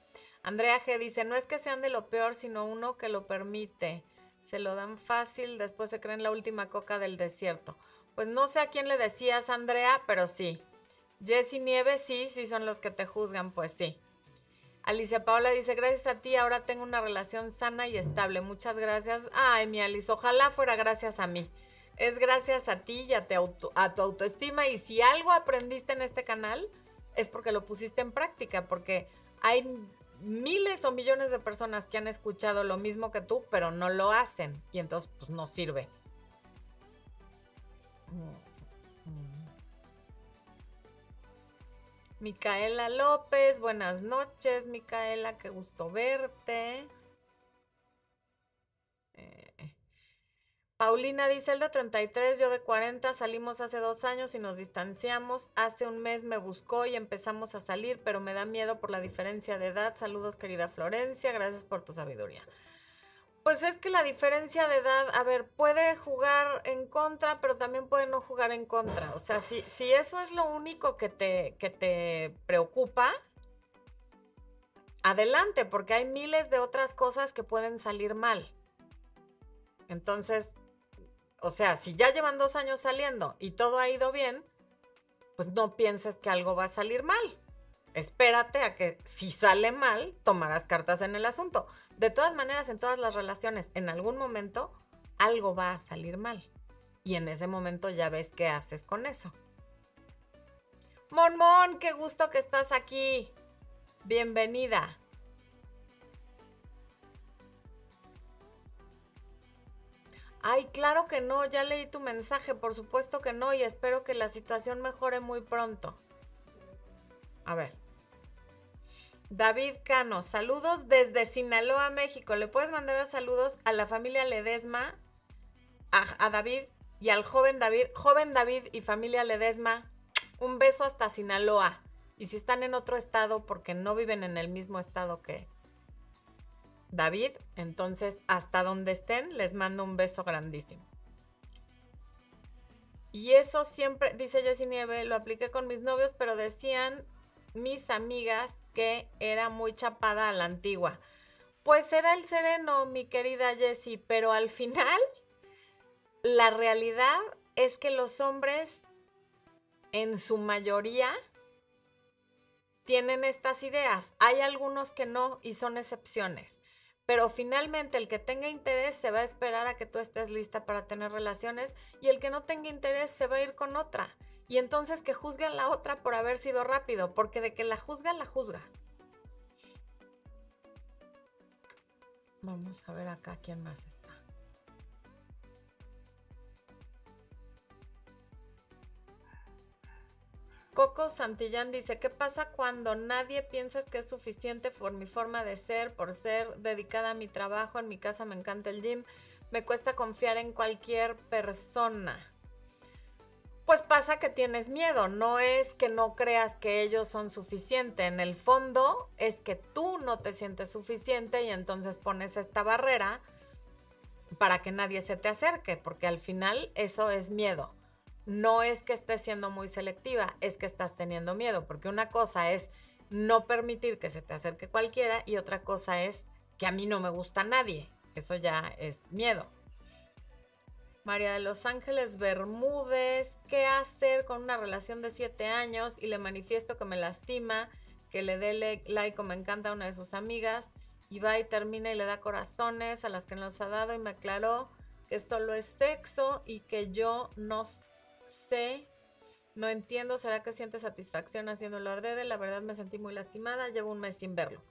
Andrea G dice, no es que sean de lo peor, sino uno que lo permite se lo dan fácil, después se creen la última coca del desierto. Pues no sé a quién le decías, Andrea, pero sí. Jessy Nieves, sí, sí son los que te juzgan, pues sí. Alicia Paola dice, gracias a ti, ahora tengo una relación sana y estable. Muchas gracias. Ay, mi Alice, ojalá fuera gracias a mí. Es gracias a ti y a, a tu autoestima. Y si algo aprendiste en este canal, es porque lo pusiste en práctica, porque hay miles o millones de personas que han escuchado lo mismo que tú, pero no lo hacen. Y entonces, pues no sirve. Micaela López, buenas noches, Micaela, qué gusto verte. Paulina dice, el de 33, yo de 40, salimos hace dos años y nos distanciamos. Hace un mes me buscó y empezamos a salir, pero me da miedo por la diferencia de edad. Saludos, querida Florencia, gracias por tu sabiduría. Pues es que la diferencia de edad, a ver, puede jugar en contra, pero también puede no jugar en contra. O sea, si, si eso es lo único que te, que te preocupa, adelante, porque hay miles de otras cosas que pueden salir mal. Entonces, o sea, si ya llevan dos años saliendo y todo ha ido bien, pues no pienses que algo va a salir mal. Espérate a que si sale mal, tomarás cartas en el asunto. De todas maneras, en todas las relaciones, en algún momento, algo va a salir mal. Y en ese momento ya ves qué haces con eso. Mon Mon, qué gusto que estás aquí. Bienvenida. Ay, claro que no, ya leí tu mensaje, por supuesto que no, y espero que la situación mejore muy pronto. A ver. David Cano, saludos desde Sinaloa, México. ¿Le puedes mandar saludos a la familia Ledesma, a, David y al joven David, joven David y familia Ledesma? Un beso hasta Sinaloa. Y si están en otro estado, porque no viven en el mismo estado que, David. Entonces, hasta donde estén, les mando un beso grandísimo. Y eso siempre, dice Jessie Nieve, lo apliqué con mis novios, pero decían mis amigas que era muy chapada a la antigua. Pues era el sereno, mi querida Jessie, pero al final la realidad es que los hombres, en su mayoría, tienen estas ideas. Hay algunos que no y son excepciones. Pero finalmente el que tenga interés se va a esperar a que tú estés lista para tener relaciones y el que no tenga interés se va a ir con otra. Y entonces que juzgue a la otra por haber sido rápido, porque de que la juzga, la juzga. Vamos a ver acá quién más está. Coco Santillán dice, ¿qué pasa cuando nadie piensa que es suficiente por mi forma de ser, por ser dedicada a mi trabajo? En mi casa me encanta el gym. Me cuesta confiar en cualquier persona. Pues pasa que tienes miedo, no es que no creas que ellos son suficientes. En el fondo es que tú no te sientes suficiente y entonces pones esta barrera para que nadie se te acerque, porque al final eso es miedo no es que estés siendo muy selectiva, es que estás teniendo miedo, porque una cosa es no permitir que se te acerque cualquiera y otra cosa es que a mí no me gusta nadie. Eso ya es miedo. María de Los Ángeles Bermúdez, ¿qué hacer con una relación de siete años y le manifiesto que me lastima, que le dé like o me encanta a una de sus amigas y va y termina y le da corazones a las que nos ha dado y me aclaró que solo es sexo y que yo no sé, no entiendo, ¿será que siente satisfacción haciéndolo adrede? La verdad me sentí muy lastimada, llevo un mes sin verlo.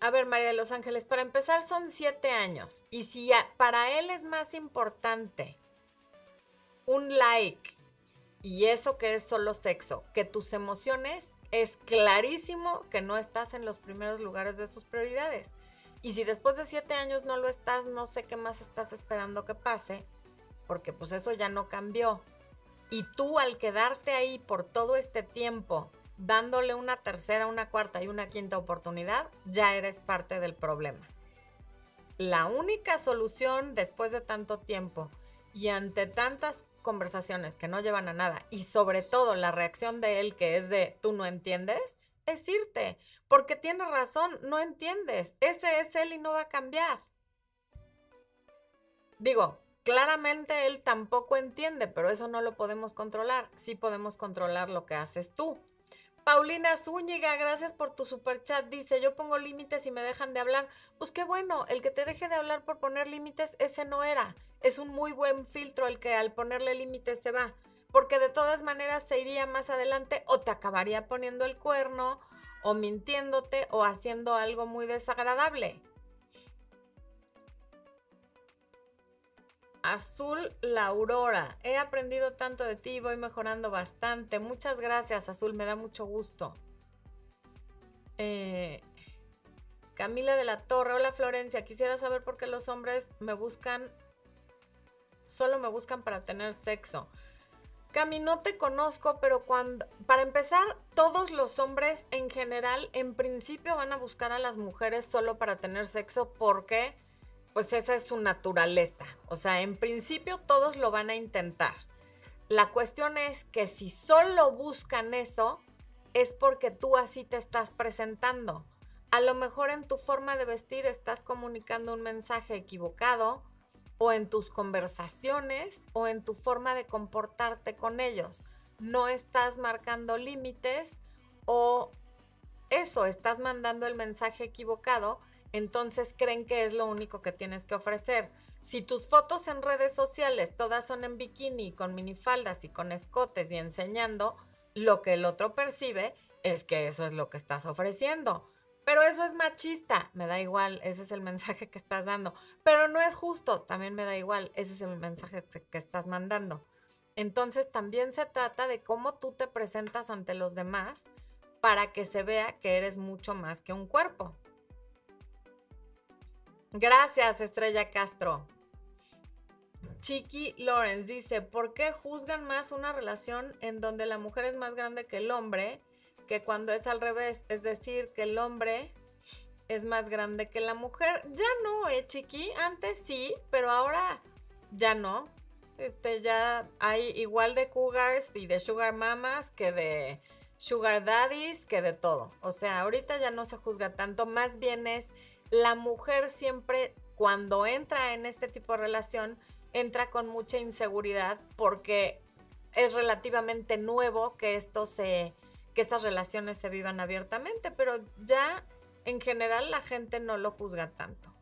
A ver, María de los Ángeles, para empezar son siete años. Y si para él es más importante un like y eso que es solo sexo, que tus emociones es clarísimo que no estás en los primeros lugares de sus prioridades. Y si después de siete años no lo estás, no sé qué más estás esperando que pase, porque pues eso ya no cambió. Y tú al quedarte ahí por todo este tiempo, dándole una tercera, una cuarta y una quinta oportunidad, ya eres parte del problema. La única solución después de tanto tiempo y ante tantas conversaciones que no llevan a nada y sobre todo la reacción de él que es de tú no entiendes, es irte, porque tiene razón, no entiendes, ese es él y no va a cambiar. Digo, claramente él tampoco entiende, pero eso no lo podemos controlar, sí podemos controlar lo que haces tú. Paulina Zúñiga, gracias por tu super chat. Dice, yo pongo límites y me dejan de hablar. Pues qué bueno, el que te deje de hablar por poner límites, ese no era. Es un muy buen filtro el que al ponerle límites se va. Porque de todas maneras se iría más adelante o te acabaría poniendo el cuerno o mintiéndote o haciendo algo muy desagradable. Azul La Aurora, he aprendido tanto de ti, voy mejorando bastante. Muchas gracias, Azul, me da mucho gusto. Eh, Camila de la Torre, hola Florencia, quisiera saber por qué los hombres me buscan, solo me buscan para tener sexo. Cami, no te conozco, pero cuando, para empezar, todos los hombres en general, en principio van a buscar a las mujeres solo para tener sexo porque pues esa es su naturaleza. O sea, en principio todos lo van a intentar. La cuestión es que si solo buscan eso, es porque tú así te estás presentando. A lo mejor en tu forma de vestir estás comunicando un mensaje equivocado o en tus conversaciones o en tu forma de comportarte con ellos. No estás marcando límites o eso, estás mandando el mensaje equivocado entonces creen que es lo único que tienes que ofrecer. Si tus fotos en redes sociales todas son en bikini, con minifaldas y con escotes y enseñando, lo que el otro percibe es que eso es lo que estás ofreciendo. Pero eso es machista, me da igual, ese es el mensaje que estás dando. Pero no es justo, también me da igual, ese es el mensaje que estás mandando. Entonces también se trata de cómo tú te presentas ante los demás para que se vea que eres mucho más que un cuerpo. Gracias, Estrella Castro. Chiqui Lawrence dice, ¿por qué juzgan más una relación en donde la mujer es más grande que el hombre que cuando es al revés? Es decir, que el hombre es más grande que la mujer. Ya no, eh, Chiqui. Antes sí, pero ahora ya no. Este, ya hay igual de cougars y de sugar mamas que de sugar daddies, que de todo. O sea, ahorita ya no se juzga tanto, más bien es la mujer siempre cuando entra en este tipo de relación, entra con mucha inseguridad porque es relativamente nuevo que esto se, que estas relaciones se vivan abiertamente, pero ya en general la gente no lo juzga tanto.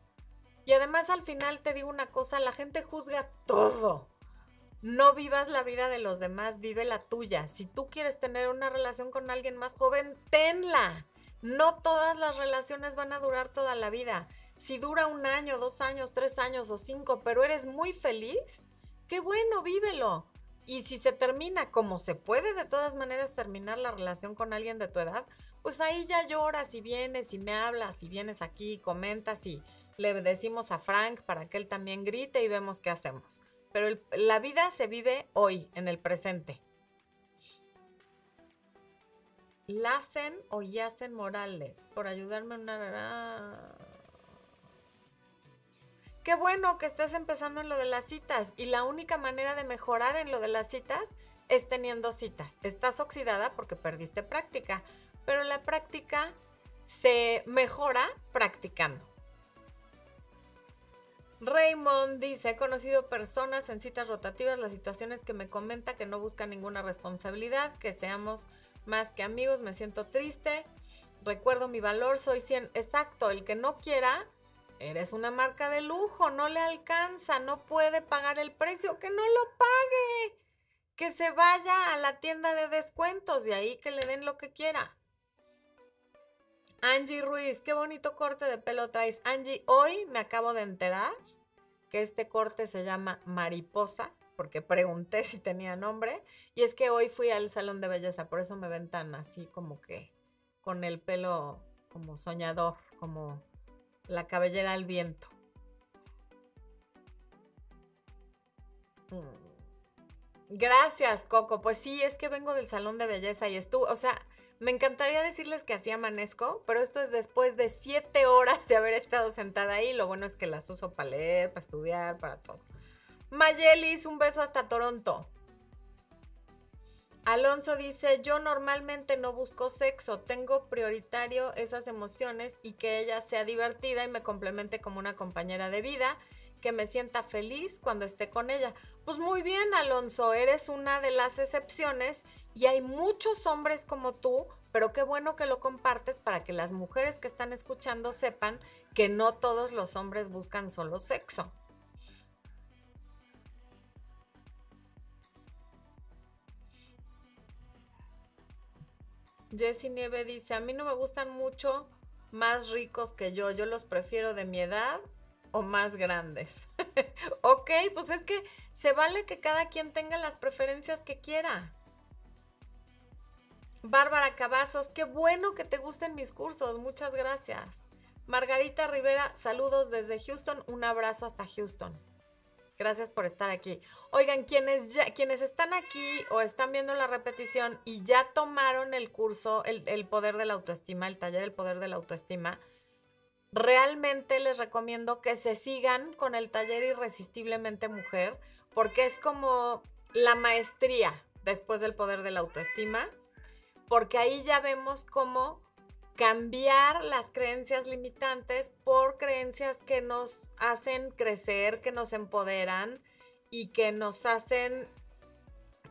Y además al final te digo una cosa, la gente juzga todo. No vivas la vida de los demás, vive la tuya. Si tú quieres tener una relación con alguien más joven, tenla. No todas las relaciones van a durar toda la vida. Si dura un año, dos años, tres años o cinco, pero eres muy feliz, qué bueno, vívelo. Y si se termina como se puede de todas maneras terminar la relación con alguien de tu edad, pues ahí ya lloras y vienes y me hablas y vienes aquí y comentas y le decimos a Frank para que él también grite y vemos qué hacemos. Pero la vida se vive hoy, en el presente. Lacen o Yacen Morales, por ayudarme en una... Qué bueno que estés empezando en lo de las citas y la única manera de mejorar en lo de las citas es teniendo citas. Estás oxidada porque perdiste práctica, pero la práctica se mejora practicando. Raymond dice, he conocido personas en citas rotativas, las situaciones que me comenta que no buscan ninguna responsabilidad, que seamos más que amigos, me siento triste, recuerdo mi valor, soy 100, exacto, el que no quiera, eres una marca de lujo, no le alcanza, no puede pagar el precio, que no lo pague, que se vaya a la tienda de descuentos y ahí que le den lo que quiera. Angie Ruiz, qué bonito corte de pelo traes. Angie, hoy me acabo de enterar que este corte se llama mariposa porque pregunté si tenía nombre. Y es que hoy fui al salón de belleza, por eso me ven tan así como que con el pelo como soñador, como la cabellera al viento. Mm. Gracias, Coco. Pues sí, es que vengo del salón de belleza y estuve, o sea, me encantaría decirles que así amanezco, pero esto es después de siete horas de haber estado sentada ahí. Lo bueno es que las uso para leer, para estudiar, para todo. Mayelis, un beso hasta Toronto. Alonso dice, yo normalmente no busco sexo, tengo prioritario esas emociones y que ella sea divertida y me complemente como una compañera de vida que me sienta feliz cuando esté con ella. Pues muy bien, Alonso, eres una de las excepciones y hay muchos hombres como tú, pero qué bueno que lo compartes para que las mujeres que están escuchando sepan que no todos los hombres buscan solo sexo. Jessie Nieve dice, a mí no me gustan mucho más ricos que yo, yo los prefiero de mi edad o más grandes. ok, pues es que se vale que cada quien tenga las preferencias que quiera. Bárbara Cavazos, qué bueno que te gusten mis cursos, muchas gracias. Margarita Rivera, saludos desde Houston, un abrazo hasta Houston. Gracias por estar aquí. Oigan, quienes, ya, quienes están aquí o están viendo la repetición y ya tomaron el curso, el, el poder de la autoestima, el taller El poder de la autoestima, realmente les recomiendo que se sigan con el taller Irresistiblemente Mujer, porque es como la maestría después del poder de la autoestima, porque ahí ya vemos cómo cambiar las creencias limitantes por creencias que nos hacen crecer, que nos empoderan y que nos hacen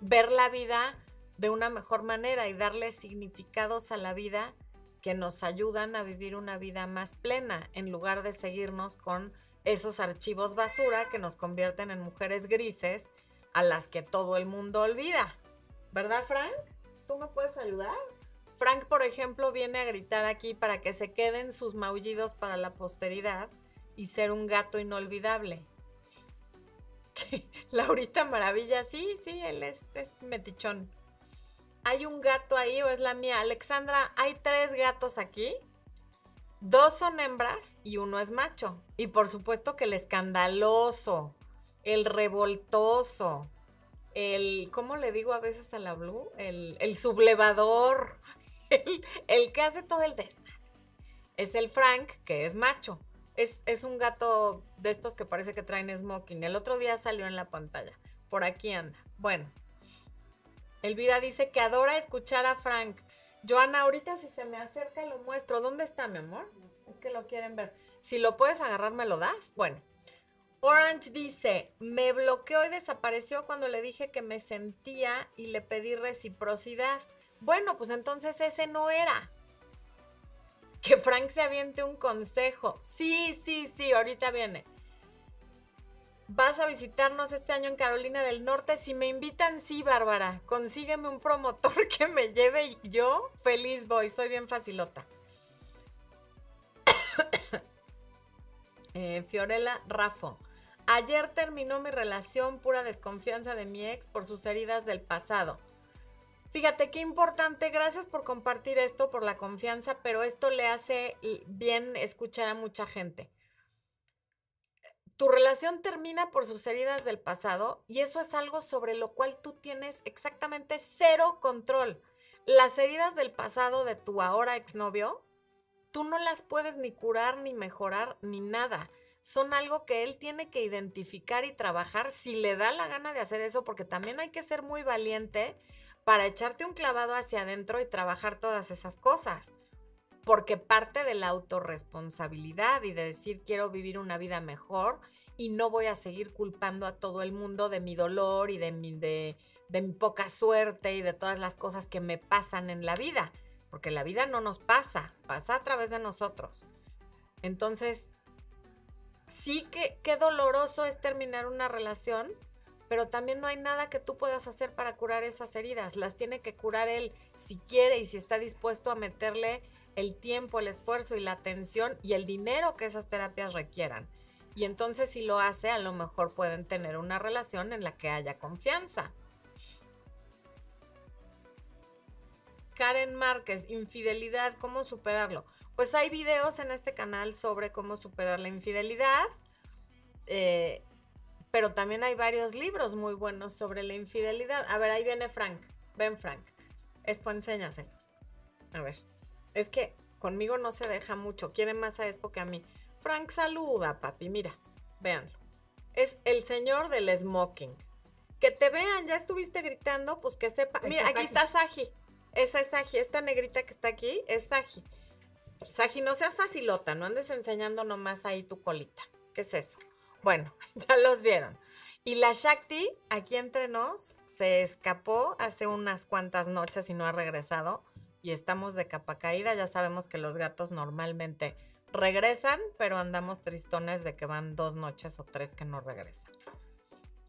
ver la vida de una mejor manera y darle significados a la vida que nos ayudan a vivir una vida más plena en lugar de seguirnos con esos archivos basura que nos convierten en mujeres grises a las que todo el mundo olvida. ¿Verdad, Frank? ¿Tú me puedes ayudar? Frank, por ejemplo, viene a gritar aquí para que se queden sus maullidos para la posteridad y ser un gato inolvidable. Laurita Maravilla, sí, sí, él es, es metichón hay un gato ahí o es la mía. Alexandra, hay tres gatos aquí. Dos son hembras y uno es macho. Y por supuesto que el escandaloso, el revoltoso, el, ¿cómo le digo a veces a la Blue? El, sublevador, el, que hace todo el desmadre. Es el Frank, que es macho. Es, es un gato de estos que parece que traen smoking. El otro día salió en la pantalla. Por aquí anda. Bueno, Elvira dice que adora escuchar a Frank. Joana, ahorita si se me acerca lo muestro. ¿Dónde está, mi amor? Es que lo quieren ver. Si lo puedes agarrar, ¿me lo das? Bueno. Orange dice, me bloqueó y desapareció cuando le dije que me sentía y le pedí reciprocidad. Bueno, pues entonces ese no era. Que Frank se aviente un consejo. Sí, sí, sí, ahorita viene vas a visitarnos este año en Carolina del Norte. Si me invitan, sí, Bárbara. Consígueme un promotor que me lleve y yo feliz voy. Soy bien facilota. Eh, Fiorella Rafo. Ayer terminó mi relación, pura desconfianza de mi ex por sus heridas del pasado. Fíjate qué importante, gracias por compartir esto, por la confianza, pero esto le hace bien escuchar a mucha gente tu relación termina por sus heridas del pasado y eso es algo sobre lo cual tú tienes exactamente cero control. Las heridas del pasado de tu ahora exnovio, tú no las puedes ni curar, ni mejorar, ni nada. Son algo que él tiene que identificar y trabajar si le da la gana de hacer eso, porque también hay que ser muy valiente para echarte un clavado hacia adentro y trabajar todas esas cosas porque parte de la autorresponsabilidad y de decir quiero vivir una vida mejor y no voy a seguir culpando a todo el mundo de mi dolor y de mi, de, mi poca suerte y de todas las cosas que me pasan en la vida, porque la vida no nos pasa, pasa a través de nosotros. Entonces, sí que qué doloroso es terminar una relación, pero también no hay nada que tú puedas hacer para curar esas heridas. Las tiene que curar él si quiere y si está dispuesto a meterle el tiempo, el esfuerzo y la atención y el dinero que esas terapias requieran. Y entonces si lo hace, a lo mejor pueden tener una relación en la que haya confianza. Karen Márquez, infidelidad, ¿cómo superarlo? Pues hay videos en este canal sobre cómo superar la infidelidad, eh, pero también hay varios libros muy buenos sobre la infidelidad. A ver, ahí viene Frank. Ven, Frank. Expo, enséñaselos. A ver, es que conmigo no se deja mucho. Quiere más a Expo que a mí. Frank saluda, papi. Mira, véanlo. Es el señor del smoking. Que te vean, ya estuviste gritando, pues que sepa. Mira, aquí está Saji. Esa es Saji. Esta negrita que está aquí es Saji. Saji, no seas facilota, no andes enseñando nomás ahí tu colita. ¿Qué es eso? Bueno, ya los vieron. Y la Shakti, aquí entre nos, se escapó hace unas cuantas noches y no ha regresado. Y estamos de capa caída. Ya sabemos que los gatos normalmente regresan, pero andamos tristones de que van dos noches o tres que no regresan.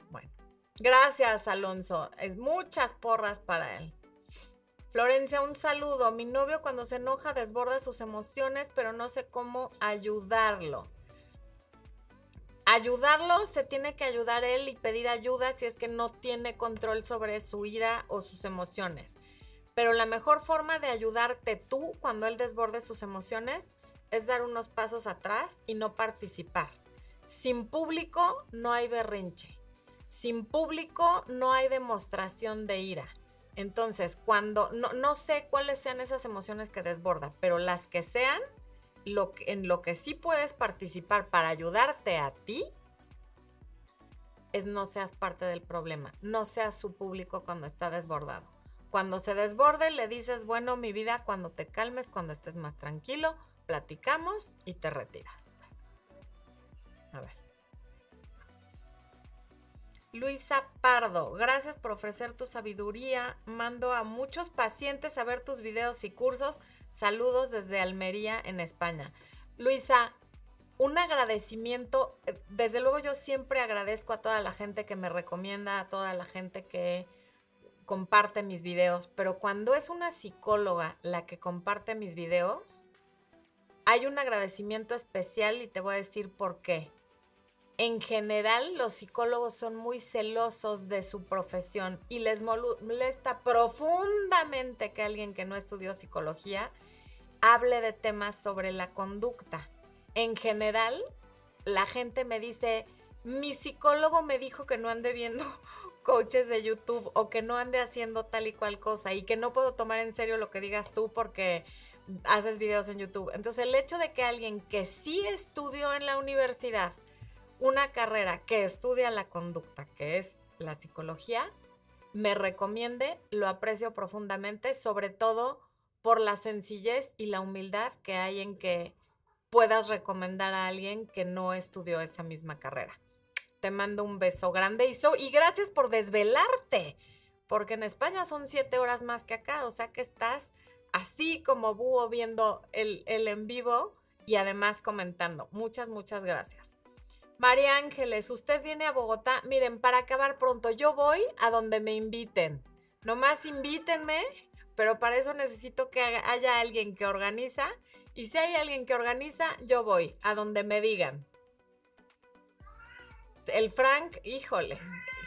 Bueno, gracias Alonso. Es muchas porras para él. Florencia, un saludo. Mi novio cuando se enoja desborda sus emociones, pero no sé cómo ayudarlo. Ayudarlo, se tiene que ayudar él y pedir ayuda si es que no tiene control sobre su ira o sus emociones. Pero la mejor forma de ayudarte tú cuando él desborde sus emociones es dar unos pasos atrás y no participar. Sin público no hay berrinche. Sin público no hay demostración de ira. Entonces, cuando no, sé cuáles sean esas emociones que desborda, pero las que sean, lo en lo que sí puedes participar para ayudarte a ti, es no seas parte del problema, no seas su público cuando está desbordado. Cuando se desborde, le dices, bueno, mi vida, cuando te calmes, cuando estés más tranquilo, platicamos y te retiras. A ver. Luisa Pardo, gracias por ofrecer tu sabiduría. Mando a muchos pacientes a ver tus videos y cursos. Saludos desde Almería, en España. Luisa, un agradecimiento. Eh, desde luego yo siempre agradezco a toda la gente que me recomienda, a toda la gente que comparte mis videos, pero cuando es una psicóloga la que comparte mis videos, hay un agradecimiento especial y te voy a decir por qué. En general, los psicólogos son muy celosos de su profesión y les molesta profundamente que alguien que no estudió psicología hable de temas sobre la conducta. En general, la gente me dice, mi psicólogo me dijo que no ande viendo coaches de YouTube o que no ande haciendo tal y cual cosa y que no puedo tomar en serio lo que digas tú porque haces videos en YouTube. Entonces el hecho de que alguien que sí estudió en la universidad una carrera que estudia la conducta, que es la psicología, me recomiende, lo aprecio profundamente, sobre todo por la sencillez y la humildad que hay en que puedas recomendar a alguien que no estudió esa misma carrera. Te mando un beso grande y, y gracias por desvelarte, porque en España son siete horas más que acá, o sea que estás así como búho viendo el, en vivo y además comentando. Muchas, muchas gracias. María Ángeles, usted viene a Bogotá. Miren, para acabar pronto, yo voy a donde me inviten. Nomás invítenme, pero para eso necesito que haya alguien que organiza. Y si hay alguien que organiza, yo voy a donde me digan. El Frank, híjole,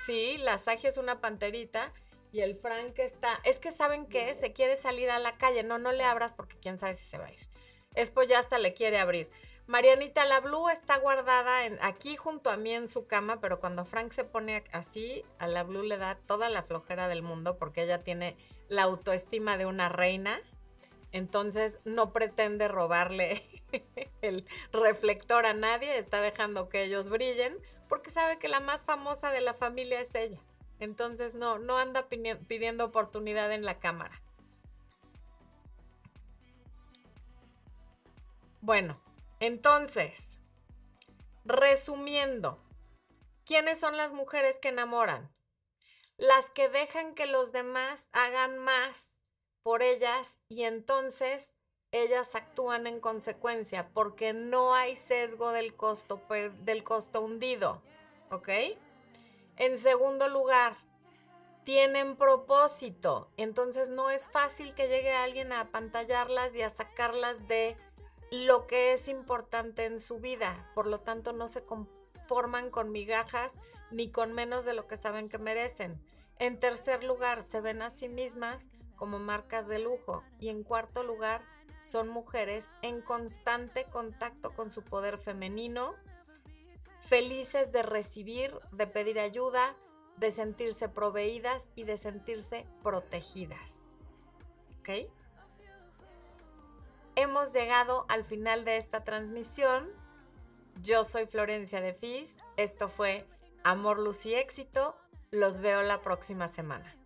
sí, la Saji es una panterita y el Frank está, es que saben que se quiere salir a la calle, no, no le abras porque quién sabe si se va a ir. Espo ya hasta le quiere abrir. Marianita, la Blue está guardada aquí junto a mí en su cama, pero cuando Frank se pone así, a la Blue le da toda la flojera del mundo porque ella tiene la autoestima de una reina. Entonces no pretende robarle el reflector a nadie, está dejando que ellos brillen porque sabe que la más famosa de la familia es ella. Entonces no, no anda pidiendo oportunidad en la cámara. Bueno, entonces, resumiendo, ¿quiénes son las mujeres que enamoran? Las que dejan que los demás hagan más por ellas y entonces ellas actúan en consecuencia porque no hay sesgo del costo, del costo hundido, ¿ok? En segundo lugar, tienen propósito. Entonces no es fácil que llegue alguien a apantallarlas y a sacarlas de lo que es importante en su vida. Por lo tanto, no se conforman con migajas ni con menos de lo que saben que merecen. En tercer lugar, se ven a sí mismas como marcas de lujo. Y en cuarto lugar, son mujeres en constante contacto con su poder femenino, felices de recibir, de pedir ayuda, de sentirse proveídas y de sentirse protegidas. ¿Ok? Hemos llegado al final de esta transmisión. Yo soy Florencia de Fis. Esto fue Amor, Luz y Éxito. Los veo la próxima semana.